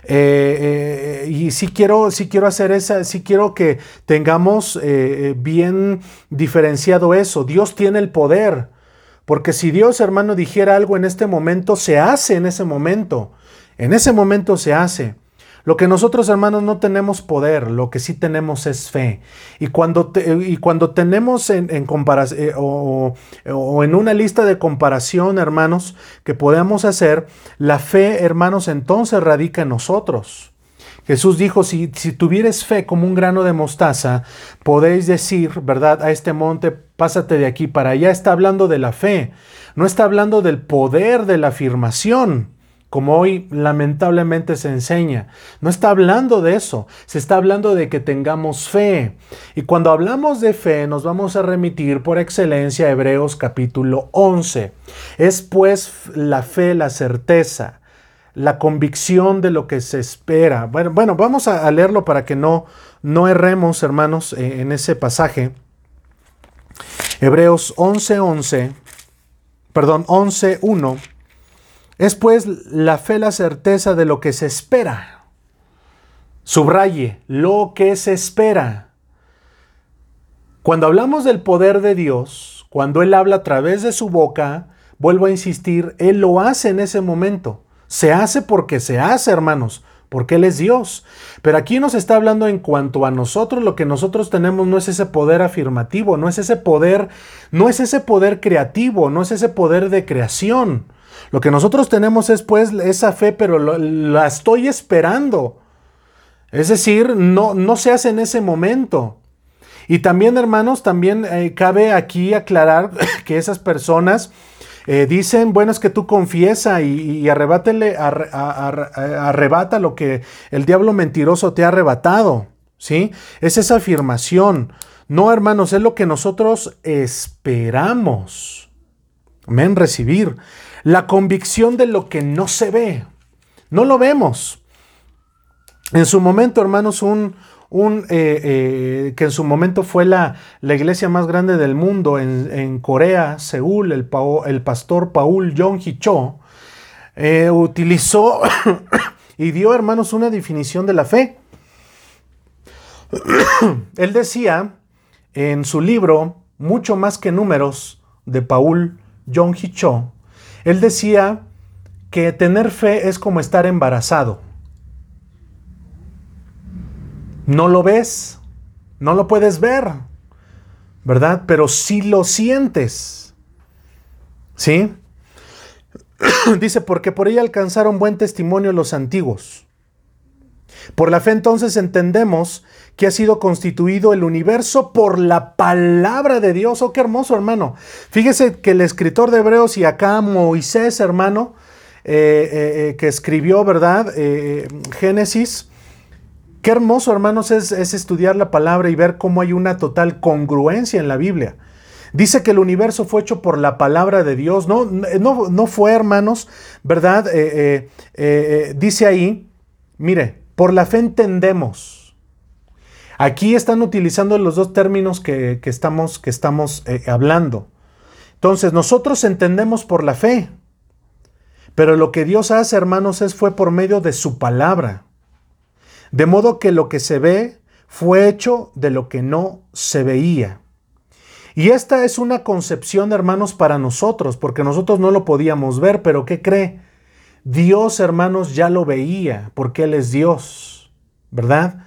Eh, eh, y si quiero, quiero hacer esa, si quiero que tengamos eh, bien diferenciado eso. Dios tiene el poder. Porque si Dios, hermano, dijera algo en este momento, se hace en ese momento. En ese momento se hace. Lo que nosotros hermanos no tenemos poder, lo que sí tenemos es fe. Y cuando, y cuando tenemos en, comparación eh, o, en una lista de comparación, hermanos, que podemos hacer, la fe, hermanos, entonces radica en nosotros. Jesús dijo, si, si tuvieres fe como un grano de mostaza, podéis decir, ¿verdad? A este monte, pásate de aquí para allá. Está hablando de la fe, no está hablando del poder de la afirmación como hoy lamentablemente se enseña. No está hablando de eso, se está hablando de que tengamos fe. Y cuando hablamos de fe nos vamos a remitir por excelencia a Hebreos capítulo 11. Es pues la fe, la certeza, la convicción de lo que se espera. Bueno, vamos a, leerlo para que no, no erremos, hermanos, eh, en ese pasaje. Hebreos 11:11, 11, perdón, 11:1 es pues la fe la certeza de lo que se espera. Subraye, lo que se espera. Cuando hablamos del poder de Dios, cuando Él habla a través de su boca, vuelvo a insistir, Él lo hace en ese momento. Se hace porque se hace, hermanos, porque Él es Dios. Pero aquí nos está hablando en cuanto a nosotros, lo que nosotros tenemos no es ese poder afirmativo, no es ese poder, no es ese poder creativo, no es ese poder de creación. Lo que nosotros tenemos es pues esa fe, pero la estoy esperando. Es decir, no, no se hace en ese momento. Y también, hermanos, también eh, cabe aquí aclarar *laughs* que esas personas eh, dicen, bueno, es que tú confiesa y, arrebátele, arrebata lo que el diablo mentiroso te ha arrebatado. ¿Sí? Es esa afirmación. No, hermanos, es lo que nosotros esperamos. Amén, recibir. La convicción de lo que no se ve. No lo vemos. En su momento, hermanos, un, un, eh, eh, que en su momento fue la, la, iglesia más grande del mundo en, Corea, Seúl, el, el, pastor Paul Jong-Hee Cho, eh, utilizó *coughs* y dio, hermanos, una definición de la fe. *coughs* Él decía en su libro, Mucho más que números, de Paul Jong-Hee Cho, él decía que tener fe es como estar embarazado. No lo ves, no lo puedes ver, ¿verdad? Pero sí lo sientes. ¿Sí? *clears throat* Dice, porque por ella alcanzaron buen testimonio los antiguos. Por la fe entonces entendemos que ha sido constituido el universo por la palabra de Dios. Oh, qué hermoso, hermano. Fíjese que el escritor de Hebreos y acá Moisés, hermano, eh, eh, eh, que escribió, ¿verdad? Génesis, Qué hermoso, hermanos, es, estudiar la palabra y ver cómo hay una total congruencia en la Biblia. Dice que el universo fue hecho por la palabra de Dios. No, no, no fue, hermanos, ¿verdad? Dice ahí, mire, por la fe entendemos. Aquí están utilizando los dos términos que, que estamos, que estamos hablando. Entonces, nosotros entendemos por la fe. Pero lo que Dios hace, hermanos, es fue por medio de su palabra. De modo que lo que se ve fue hecho de lo que no se veía. Y esta es una concepción, hermanos, para nosotros, porque nosotros no lo podíamos ver, pero ¿qué cree? Dios, hermanos, ya lo veía, porque Él es Dios, ¿verdad?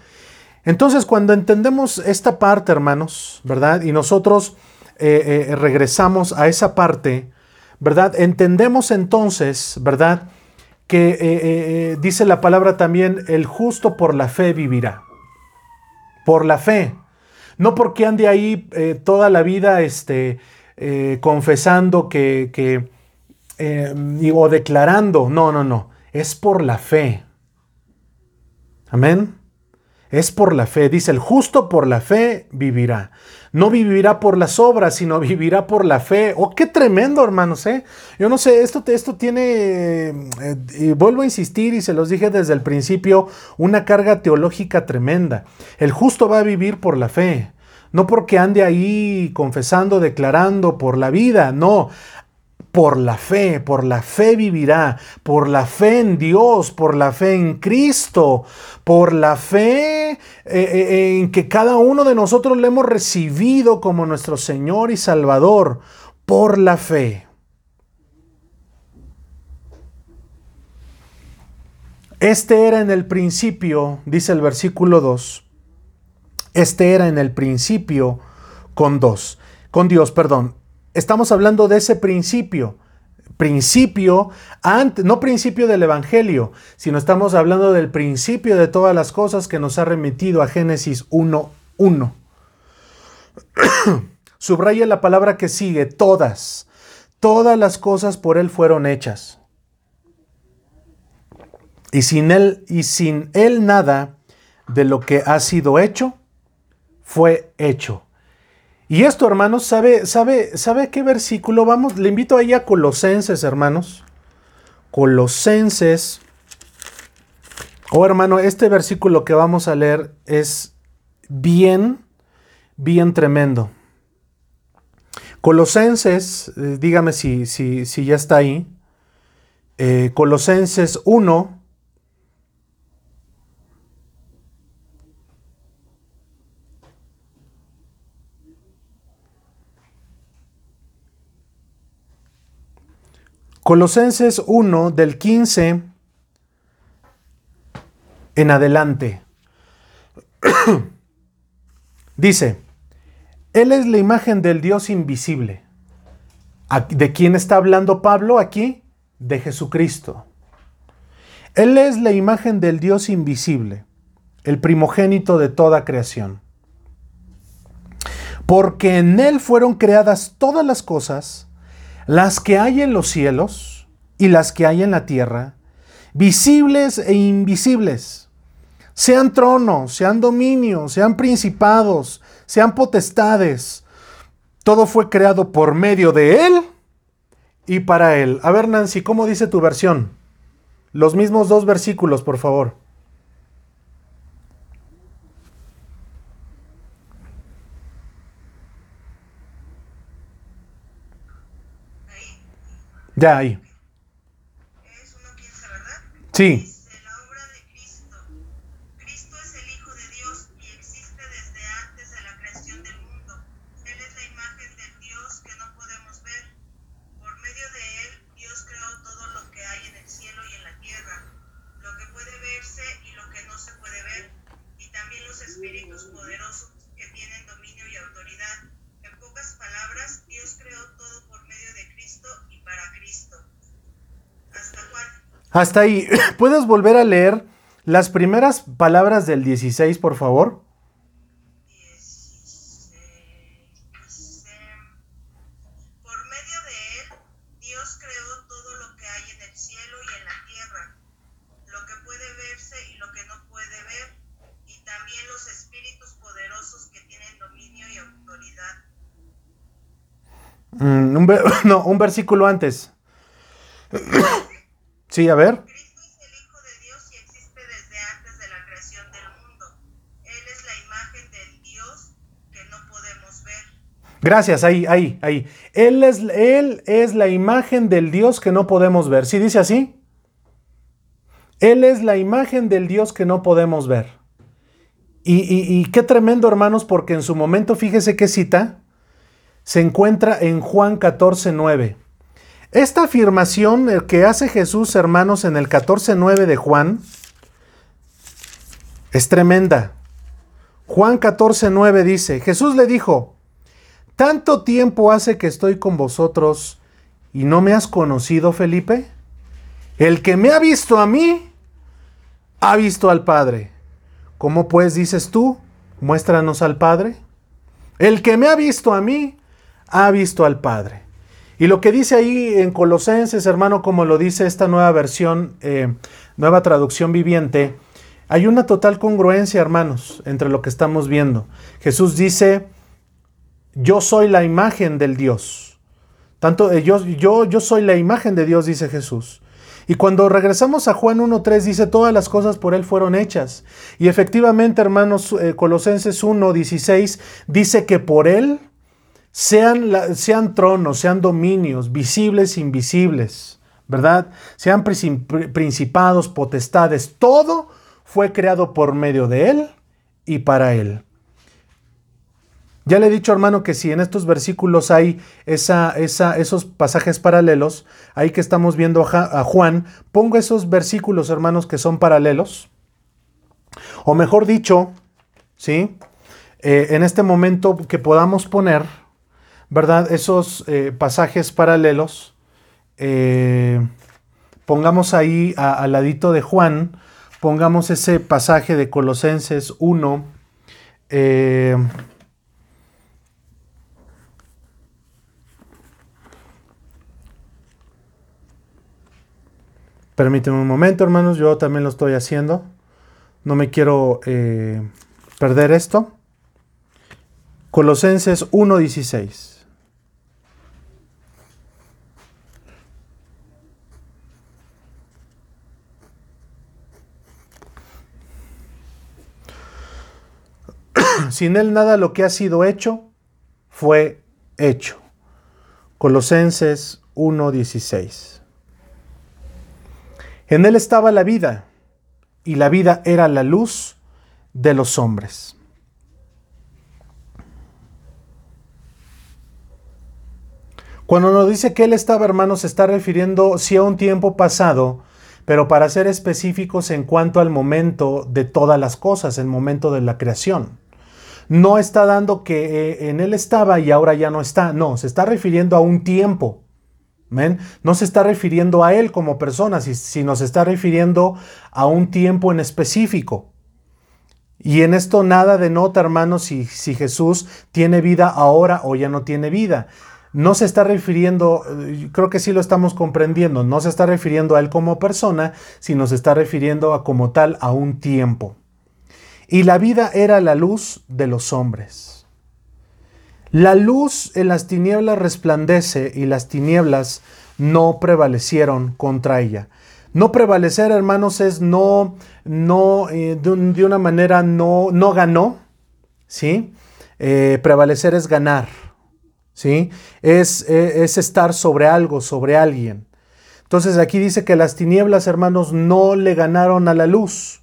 Entonces, cuando entendemos esta parte, hermanos, ¿verdad? Y nosotros eh, eh, regresamos a esa parte, ¿verdad? Entendemos entonces, ¿verdad? que eh, dice la palabra también, el justo por la fe vivirá. Por la fe. No porque ande ahí toda la vida este, confesando que o declarando. No, no, no. Es por la fe. Amén. Es por la fe. Dice, el justo por la fe vivirá. No vivirá por las obras, sino *laughs* vivirá por la fe. Oh, qué tremendo, hermanos, ¿eh? Yo no sé, esto, esto tiene, eh, y vuelvo a insistir y se los dije desde el principio, una carga teológica tremenda. El justo va a vivir por la fe. No porque ande ahí confesando, declarando por la vida, no por la fe, por la fe vivirá, por la fe en Dios, por la fe en Cristo, por la fe eh, eh, en que cada uno de nosotros le hemos recibido como nuestro Señor y Salvador, por la fe. Este era en el principio, dice el versículo 2, este era en el principio con dos, con Dios, perdón. Estamos hablando de ese principio. Principio, no principio del Evangelio, sino estamos hablando del principio de todas las cosas que nos ha remitido a Génesis 1.1. *coughs* Subraya la palabra que sigue, todas. Todas las cosas por Él fueron hechas. Y sin Él, y sin Él nada de lo que ha sido hecho fue hecho. Y esto, hermanos, ¿sabe, sabe, sabe qué versículo? Vamos, le invito ahí a Colosenses, hermanos. Colosenses. Oh, hermano, este versículo que vamos a leer es bien, bien tremendo. Colosenses, eh, dígame si, si, si, ya está ahí. Eh, Colosenses 1, Colosenses 1 del 15 en adelante. *clears throat* Dice, Él es la imagen del Dios invisible. ¿De quién está hablando Pablo aquí? De Jesucristo. Él es la imagen del Dios invisible, el primogénito de toda creación. Porque en Él fueron creadas todas las cosas, las que hay en los cielos y las que hay en la tierra, visibles e invisibles, sean tronos, sean dominios, sean principados, sean potestades. Todo fue creado por medio de Él y para Él. A ver, Nancy, ¿cómo dice tu versión? Los mismos dos versículos, por favor. Ya, ahí. Es 1.15, ¿verdad? Sí. la obra de Cristo. Cristo es el Hijo de Dios y existe desde antes de la creación del mundo. Él es la imagen del Dios que no podemos ver. Por medio de Él, Dios creó todo lo que hay en el cielo y en la tierra, lo que puede verse y lo que no se puede ver, y también los espíritus poderosos que tienen dominio y autoridad. En pocas palabras, Dios creó todo por medio de Cristo y para Cristo. ¿Hasta cuál? Hasta ahí. *coughs* ¿Puedes volver a leer las primeras palabras del 16, por favor? Por medio de él, Dios creó todo lo que hay en el cielo y en la tierra, lo que puede verse y lo que no puede ver, y también los espíritus poderosos que tienen dominio y autoridad. Un *coughs* no, un versículo antes. Sí, a ver. Cristo es el Hijo de Dios y existe desde antes de la creación del mundo. Él es la imagen del Dios que no podemos ver. Gracias, ahí, ahí, ahí. Él es, él es la imagen del Dios que no podemos ver. ¿Sí dice así? Él es la imagen del Dios que no podemos ver. Y, y- y qué tremendo, hermanos, porque en su momento, fíjese qué cita, se encuentra en Juan 14, 9. Esta afirmación eh, que hace Jesús, hermanos, en el 14, 9 de Juan, es tremenda. Juan 14, 9 dice, Jesús le dijo, ¿Tanto tiempo hace que estoy con vosotros y no me has conocido, Felipe? El que me ha visto a mí, ha visto al Padre. ¿Cómo pues dices tú? Muéstranos al Padre. El que me ha visto a mí, ha visto al Padre. Y lo que dice ahí en Colosenses, hermano, como lo dice esta nueva versión, eh, nueva traducción viviente, hay una total congruencia, hermanos, entre lo que estamos viendo. Jesús dice, yo soy la imagen del Dios. Tanto eh, yo, yo, yo soy la imagen de Dios, dice Jesús. Y cuando regresamos a Juan 1.3 dice, todas las cosas por Él fueron hechas. Y efectivamente, hermanos, eh, Colosenses 1.16 dice que por Él sean, sean tronos, sean dominios, visibles, invisibles, ¿verdad? Sean princip- principados, potestades, todo fue creado por medio de Él y para Él. Ya le he dicho, hermano, que si en estos versículos hay esa, esa, esos pasajes paralelos, ahí que estamos viendo a Juan, pongo esos versículos, hermanos, que son paralelos. O mejor dicho, ¿sí? Eh, en este momento que podamos poner, ¿verdad? Esos eh, pasajes paralelos, eh, pongamos ahí al ladito de Juan, pongamos ese pasaje de Colosenses 1. eh, Permíteme un momento, hermanos, yo también lo estoy haciendo. No me quiero perder esto. Colosenses 1.16. Sin él nada lo que ha sido hecho fue hecho. Colosenses 1.16. En él estaba la vida, y la vida era la luz de los hombres. Cuando nos dice que Él estaba, hermanos, se está refiriendo sí a un tiempo pasado, pero para ser específicos en cuanto al momento de todas las cosas, el momento de la creación. No está dando que eh, en Él estaba y ahora ya no está, no, se está refiriendo a un tiempo. No se está refiriendo a Él como persona, sino se está refiriendo a un tiempo en específico. Y en esto nada denota, hermanos, si, si Jesús tiene vida ahora o ya no tiene vida. No se está refiriendo, eh, creo que sí lo estamos comprendiendo, no se está refiriendo a Él como persona, sino se está refiriendo a como tal a un tiempo. Y la vida era la luz de los hombres. La luz en las tinieblas resplandece y las tinieblas no prevalecieron contra ella. No prevalecer, hermanos, es no, no, eh, de, una manera no, no ganó, ¿sí? Eh, prevalecer es ganar, ¿sí? Es, eh, es estar sobre algo, sobre alguien. Entonces aquí dice que las tinieblas, hermanos, no le ganaron a la luz,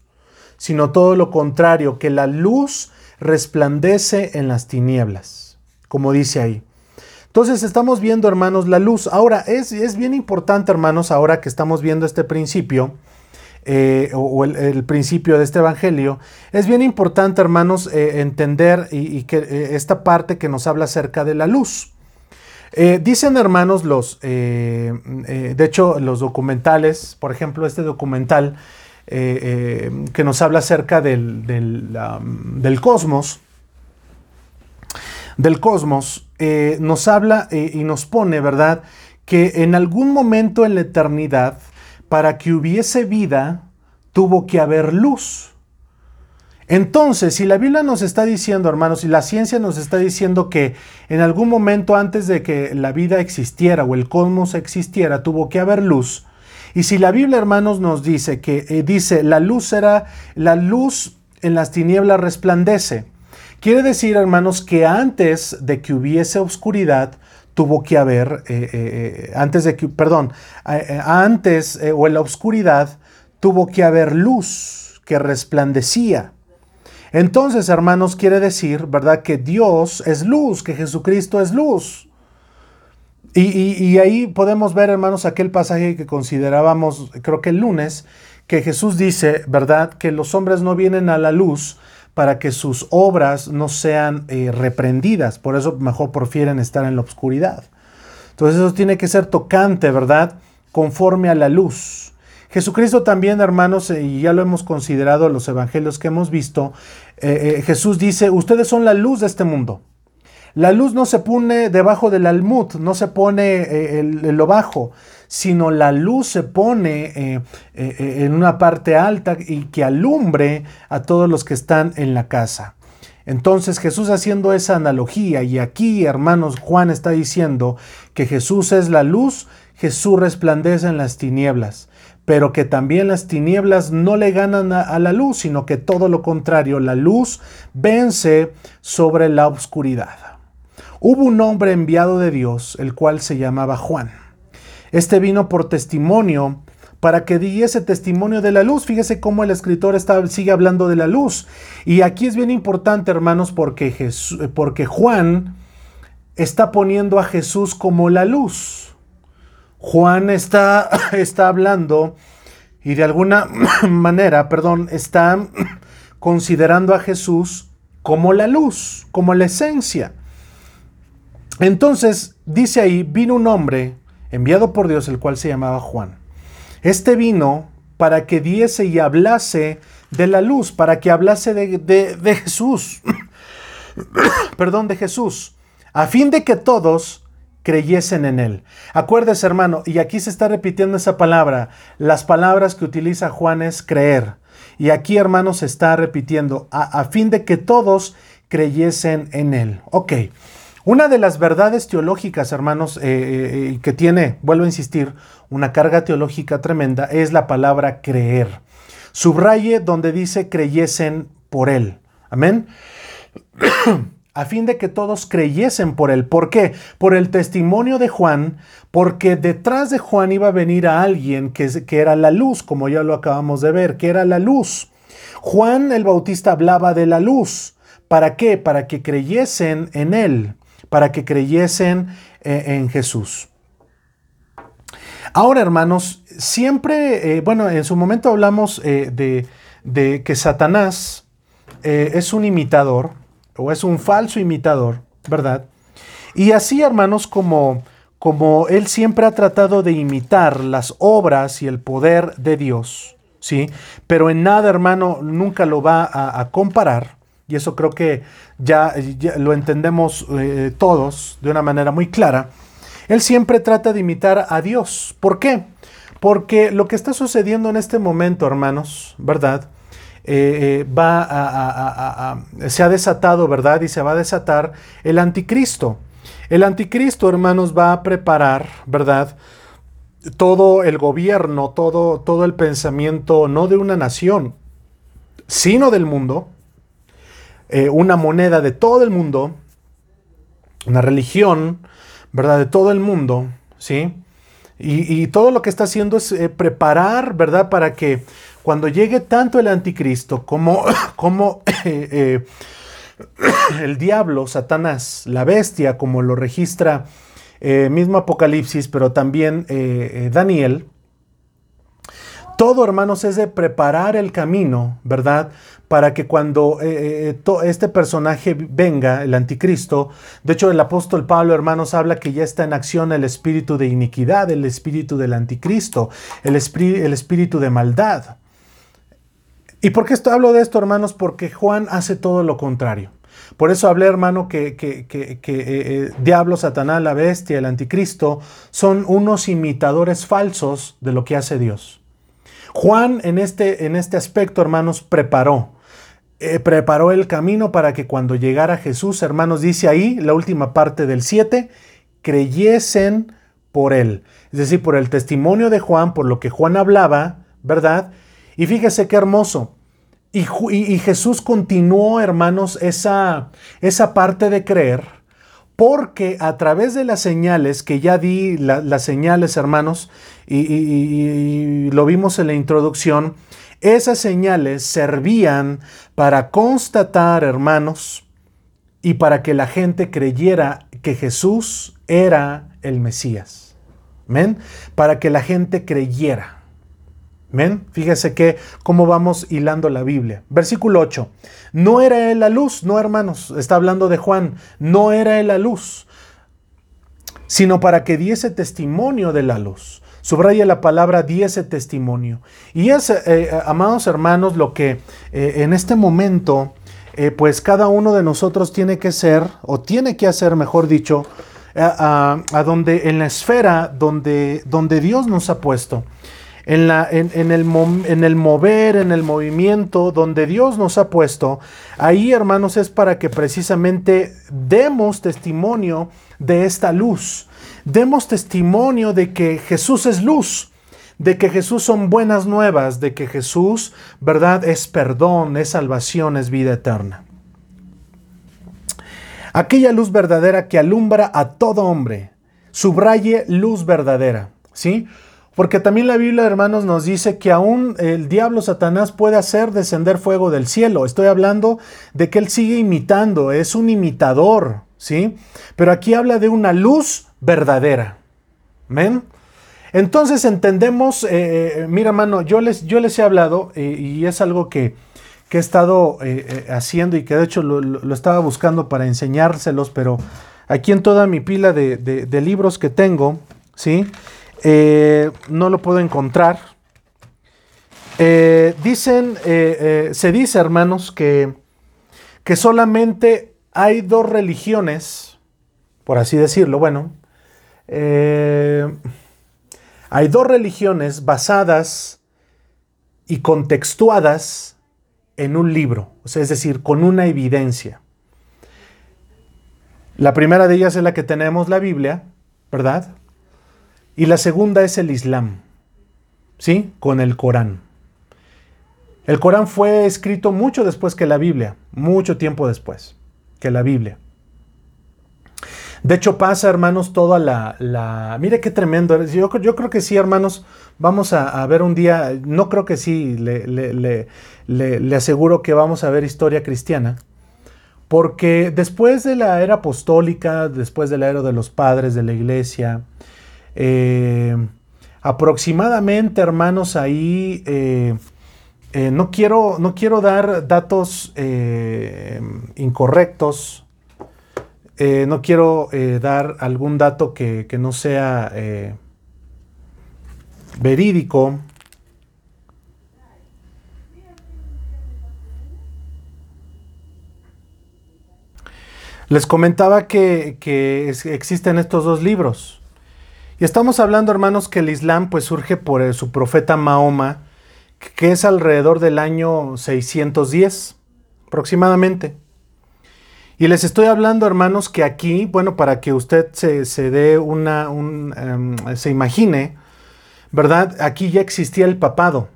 sino todo lo contrario, que la luz resplandece en las tinieblas, como dice ahí. Entonces estamos viendo, hermanos, la luz. Ahora, es, es bien importante, hermanos, ahora que estamos viendo este principio, eh, o, el, principio de este evangelio, es bien importante, hermanos, eh, entender y, que eh, esta parte que nos habla acerca de la luz. dicen, hermanos, los, de hecho, los documentales, por ejemplo, este documental que nos habla acerca del, del cosmos, del cosmos, eh, nos habla eh, y nos pone, ¿verdad? Que en algún momento en la eternidad, para que hubiese vida, tuvo que haber luz. Entonces, si la Biblia nos está diciendo, hermanos, y la ciencia nos está diciendo que en algún momento antes de que la vida existiera o el cosmos existiera, tuvo que haber luz. Y si la Biblia, hermanos, nos dice que eh, dice la luz era la luz en las tinieblas resplandece. Quiere decir, hermanos, que antes de que hubiese oscuridad, tuvo que haber, eh, eh, antes de que, perdón, antes o en la oscuridad, tuvo que haber luz que resplandecía. Entonces, hermanos, quiere decir, ¿verdad? Que Dios es luz, que Jesucristo es luz. Y, ahí podemos ver, hermanos, aquel pasaje que considerábamos, creo que el lunes, que Jesús dice, ¿verdad? Que los hombres no vienen a la luz para que sus obras no sean eh, reprendidas. Por eso mejor prefieren estar en la oscuridad. Entonces eso tiene que ser tocante, ¿verdad? Conforme a la luz. Jesucristo también, hermanos, eh, y ya lo hemos considerado en los evangelios que hemos visto, eh, Jesús dice, ustedes son la luz de este mundo. La luz no se pone debajo del almud, no se pone en lo bajo, sino la luz se pone eh, eh, en una parte alta y que alumbre a todos los que están en la casa. Entonces Jesús haciendo esa analogía y aquí hermanos Juan está diciendo que Jesús es la luz, Jesús resplandece en las tinieblas, pero que también las tinieblas no le ganan a, la luz, sino que todo lo contrario, la luz vence sobre la oscuridad. Hubo un hombre enviado de Dios, el cual se llamaba Juan. Este vino por testimonio para que diese testimonio de la luz. Fíjese cómo el escritor está, sigue hablando de la luz. Y aquí es bien importante, hermanos, porque, Jesús, porque Juan está poniendo a Jesús como la luz. Juan está, *laughs* está hablando y de alguna *clears throat* manera, perdón, está *clears throat* considerando a Jesús como la luz, como la esencia. Entonces, dice ahí, vino un hombre enviado por Dios, el cual se llamaba Juan. Este vino para que diese y hablase de la luz, para que hablase de, Jesús, *coughs* perdón, de Jesús, a fin de que todos creyesen en él. Acuérdese, hermano, y aquí se está repitiendo esa palabra, las palabras que utiliza Juan es creer. Y aquí, hermano, se está repitiendo, a, a fin de que todos creyesen en él. Ok. Una de las verdades teológicas, hermanos, eh, eh, eh, que tiene, vuelvo a insistir, una carga teológica tremenda, es la palabra creer. Subraye donde dice creyesen por él. Amén. *clears throat* a fin de que todos creyesen por él. ¿Por qué? Por el testimonio de Juan, porque detrás de Juan iba a venir a alguien que, que era la luz, como ya lo acabamos de ver, que era la luz. Juan el Bautista hablaba de la luz. ¿Para qué? Para que creyesen en él para que creyesen eh, en Jesús. Ahora, hermanos, siempre, eh, bueno, en su momento hablamos de, de, que Satanás es un imitador o es un falso imitador, ¿verdad? Y así, hermanos, como, como él siempre ha tratado de imitar las obras y el poder de Dios, ¿sí? Pero en nada, hermano, nunca lo va a, comparar. Y eso creo que ya, lo entendemos eh, todos de una manera muy clara. Él siempre trata de imitar a Dios. ¿Por qué? Porque lo que está sucediendo en este momento, hermanos, ¿verdad? Eh, eh, va a, se ha desatado, ¿verdad? Y se va a desatar el anticristo. El anticristo, hermanos, va a preparar, ¿verdad? Todo el gobierno, todo, todo el pensamiento, no de una nación, sino del mundo, eh, una moneda de todo el mundo, una religión, ¿verdad? De todo el mundo, ¿sí? Y, todo lo que está haciendo es eh, preparar, ¿verdad? Para que cuando llegue tanto el anticristo como, *coughs* como *coughs* eh, *coughs* el diablo, Satanás, la bestia, como lo registra mismo Apocalipsis, pero también Daniel, todo, hermanos, es de preparar el camino, ¿verdad? Para que cuando este personaje venga, el anticristo, de hecho el apóstol Pablo, hermanos, habla que ya está en acción el espíritu de iniquidad, el espíritu del anticristo, el, el espíritu de maldad. ¿Y por qué hablo de esto, hermanos? Porque Juan hace todo lo contrario. Por eso hablé, hermano, que, que, que, que eh, eh, Diablo, Satanás, la bestia, el anticristo, son unos imitadores falsos de lo que hace Dios. Juan en este, en este aspecto, hermanos, preparó. Eh, preparó el camino para que cuando llegara Jesús, hermanos, dice ahí, la última parte del 7, creyesen por él. Es decir, por el testimonio de Juan, por lo que Juan hablaba, ¿verdad? Y fíjese qué hermoso. Y, Jesús continuó, hermanos, esa, esa parte de creer, porque a través de las señales, que ya di las señales, hermanos, y, lo vimos en la introducción, esas señales servían para constatar, hermanos, y para que la gente creyera que Jesús era el Mesías. ¿Men? Para que la gente creyera. ¿Ven? Fíjese que cómo vamos hilando la Biblia. Versículo 8. No era él la luz, no hermanos, está hablando de Juan, no era él la luz, sino para que diese testimonio de la luz. Subraya la palabra diese testimonio. Y es, eh, eh, amados hermanos, lo que eh, en este momento, pues cada uno de nosotros tiene que ser, o tiene que hacer, mejor dicho, a, donde, en la esfera donde, donde Dios nos ha puesto en, la, en, el, en el mover, en el movimiento donde Dios nos ha puesto, ahí hermanos es para que precisamente demos testimonio de esta luz, demos testimonio de que Jesús es luz, de que Jesús son buenas nuevas, de que Jesús, verdad, es perdón, es salvación, es vida eterna. Aquella luz verdadera que alumbra a todo hombre, subraye luz verdadera, ¿sí? Porque también la Biblia, hermanos, nos dice que aún el diablo Satanás puede hacer descender fuego del cielo. Estoy hablando de que él sigue imitando, es un imitador, ¿sí? Pero aquí habla de una luz verdadera. Entonces entendemos, eh, eh, mira, hermano, yo les, yo les he hablado eh, y es algo que, he estado haciendo y que de hecho lo, estaba buscando para enseñárselos, pero aquí en toda mi pila de, de libros que tengo, ¿sí? Eh, no lo puedo encontrar. Eh, dicen, eh, se dice, hermanos, que, que solamente hay dos religiones, por así decirlo, bueno, hay dos religiones basadas y contextuadas en un libro, es decir, con una evidencia. La primera de ellas es la que tenemos, la Biblia, ¿verdad? Y la segunda es el Islam, ¿sí? Con el Corán. El Corán fue escrito mucho después que la Biblia, mucho tiempo después que la Biblia. De hecho pasa, hermanos, toda la... la mire qué tremendo. Yo, yo, creo que sí, hermanos, vamos a, ver un día, no creo que sí, le, le, le, aseguro que vamos a ver historia cristiana. Porque después de la era apostólica, después de la era de los padres de la iglesia, eh, aproximadamente, hermanos, ahí eh, eh, no, quiero, no, quiero, dar datos incorrectos, no quiero dar algún dato que, que no sea verídico. Les comentaba que, existen estos dos libros. Y estamos hablando, hermanos, que el Islam pues surge por su profeta Mahoma, que es alrededor del año 610, aproximadamente. Y les estoy hablando, hermanos, que aquí, bueno, para que usted se, dé una, em, se imagine, ¿verdad? Aquí ya existía el papado.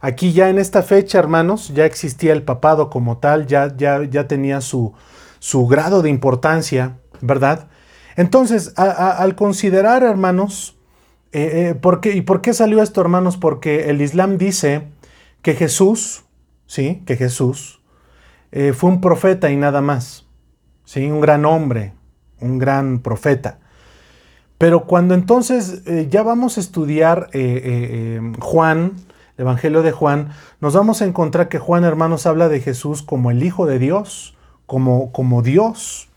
Aquí ya en esta fecha, hermanos, ya existía el papado como tal, ya, ya, ya tenía su, su grado de importancia, ¿verdad? Entonces, al considerar, hermanos, eh, eh, ¿por qué, ¿y por qué salió esto, hermanos? Porque el Islam dice que Jesús, ¿sí? Que Jesús eh, fue un profeta y nada más, ¿sí? Un gran hombre, un gran profeta. Pero cuando entonces ya vamos a estudiar Juan, el Evangelio de Juan, nos vamos a encontrar que Juan, hermanos, habla de Jesús como el Hijo de Dios, como, Dios.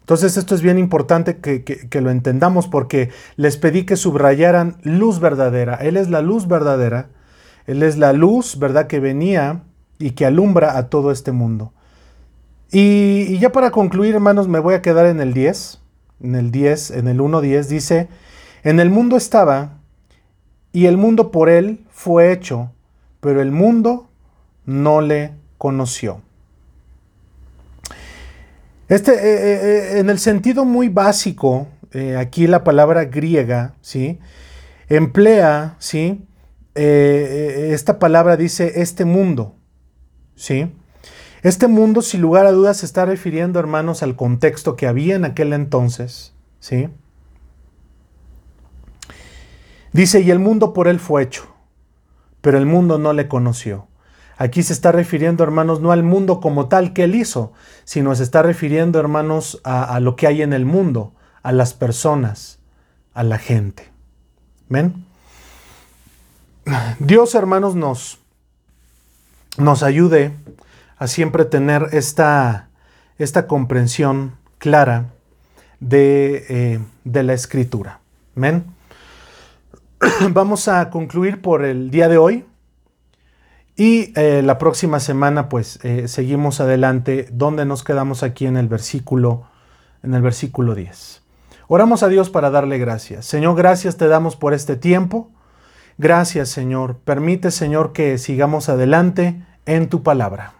Entonces esto es bien importante que, lo entendamos porque les pedí que subrayaran luz verdadera. Él es la luz verdadera. Él es la luz, ¿verdad?, que venía y que alumbra a todo este mundo. Y, ya para concluir, hermanos, me voy a quedar en el 10. En el 10, en el 1.10 dice, en el mundo estaba y el mundo por él fue hecho, pero el mundo no le conoció. Este, eh, eh, eh, en el sentido muy básico, aquí la palabra griega, ¿sí? Emplea, ¿sí? esta palabra dice este mundo, ¿sí? Este mundo, sin lugar a dudas, se está refiriendo, hermanos, al contexto que había en aquel entonces, ¿sí? Dice, y el mundo por él fue hecho, pero el mundo no le conoció. Aquí se está refiriendo, hermanos, no al mundo como tal que él hizo, sino se está refiriendo, hermanos, a, lo que hay en el mundo, a las personas, a la gente. ¿Ven? Dios, hermanos, nos, nos ayude a siempre tener esta, esta comprensión clara de, eh, de la escritura. ¿Ven? *clears throat* Vamos a concluir por el día de hoy. Y eh, la próxima semana, pues, eh, seguimos adelante, donde nos quedamos aquí en el versículo, en el versículo 10. Oramos a Dios para darle gracias. Señor, gracias te damos por este tiempo. Gracias, Señor. Permite, Señor, que sigamos adelante en tu palabra.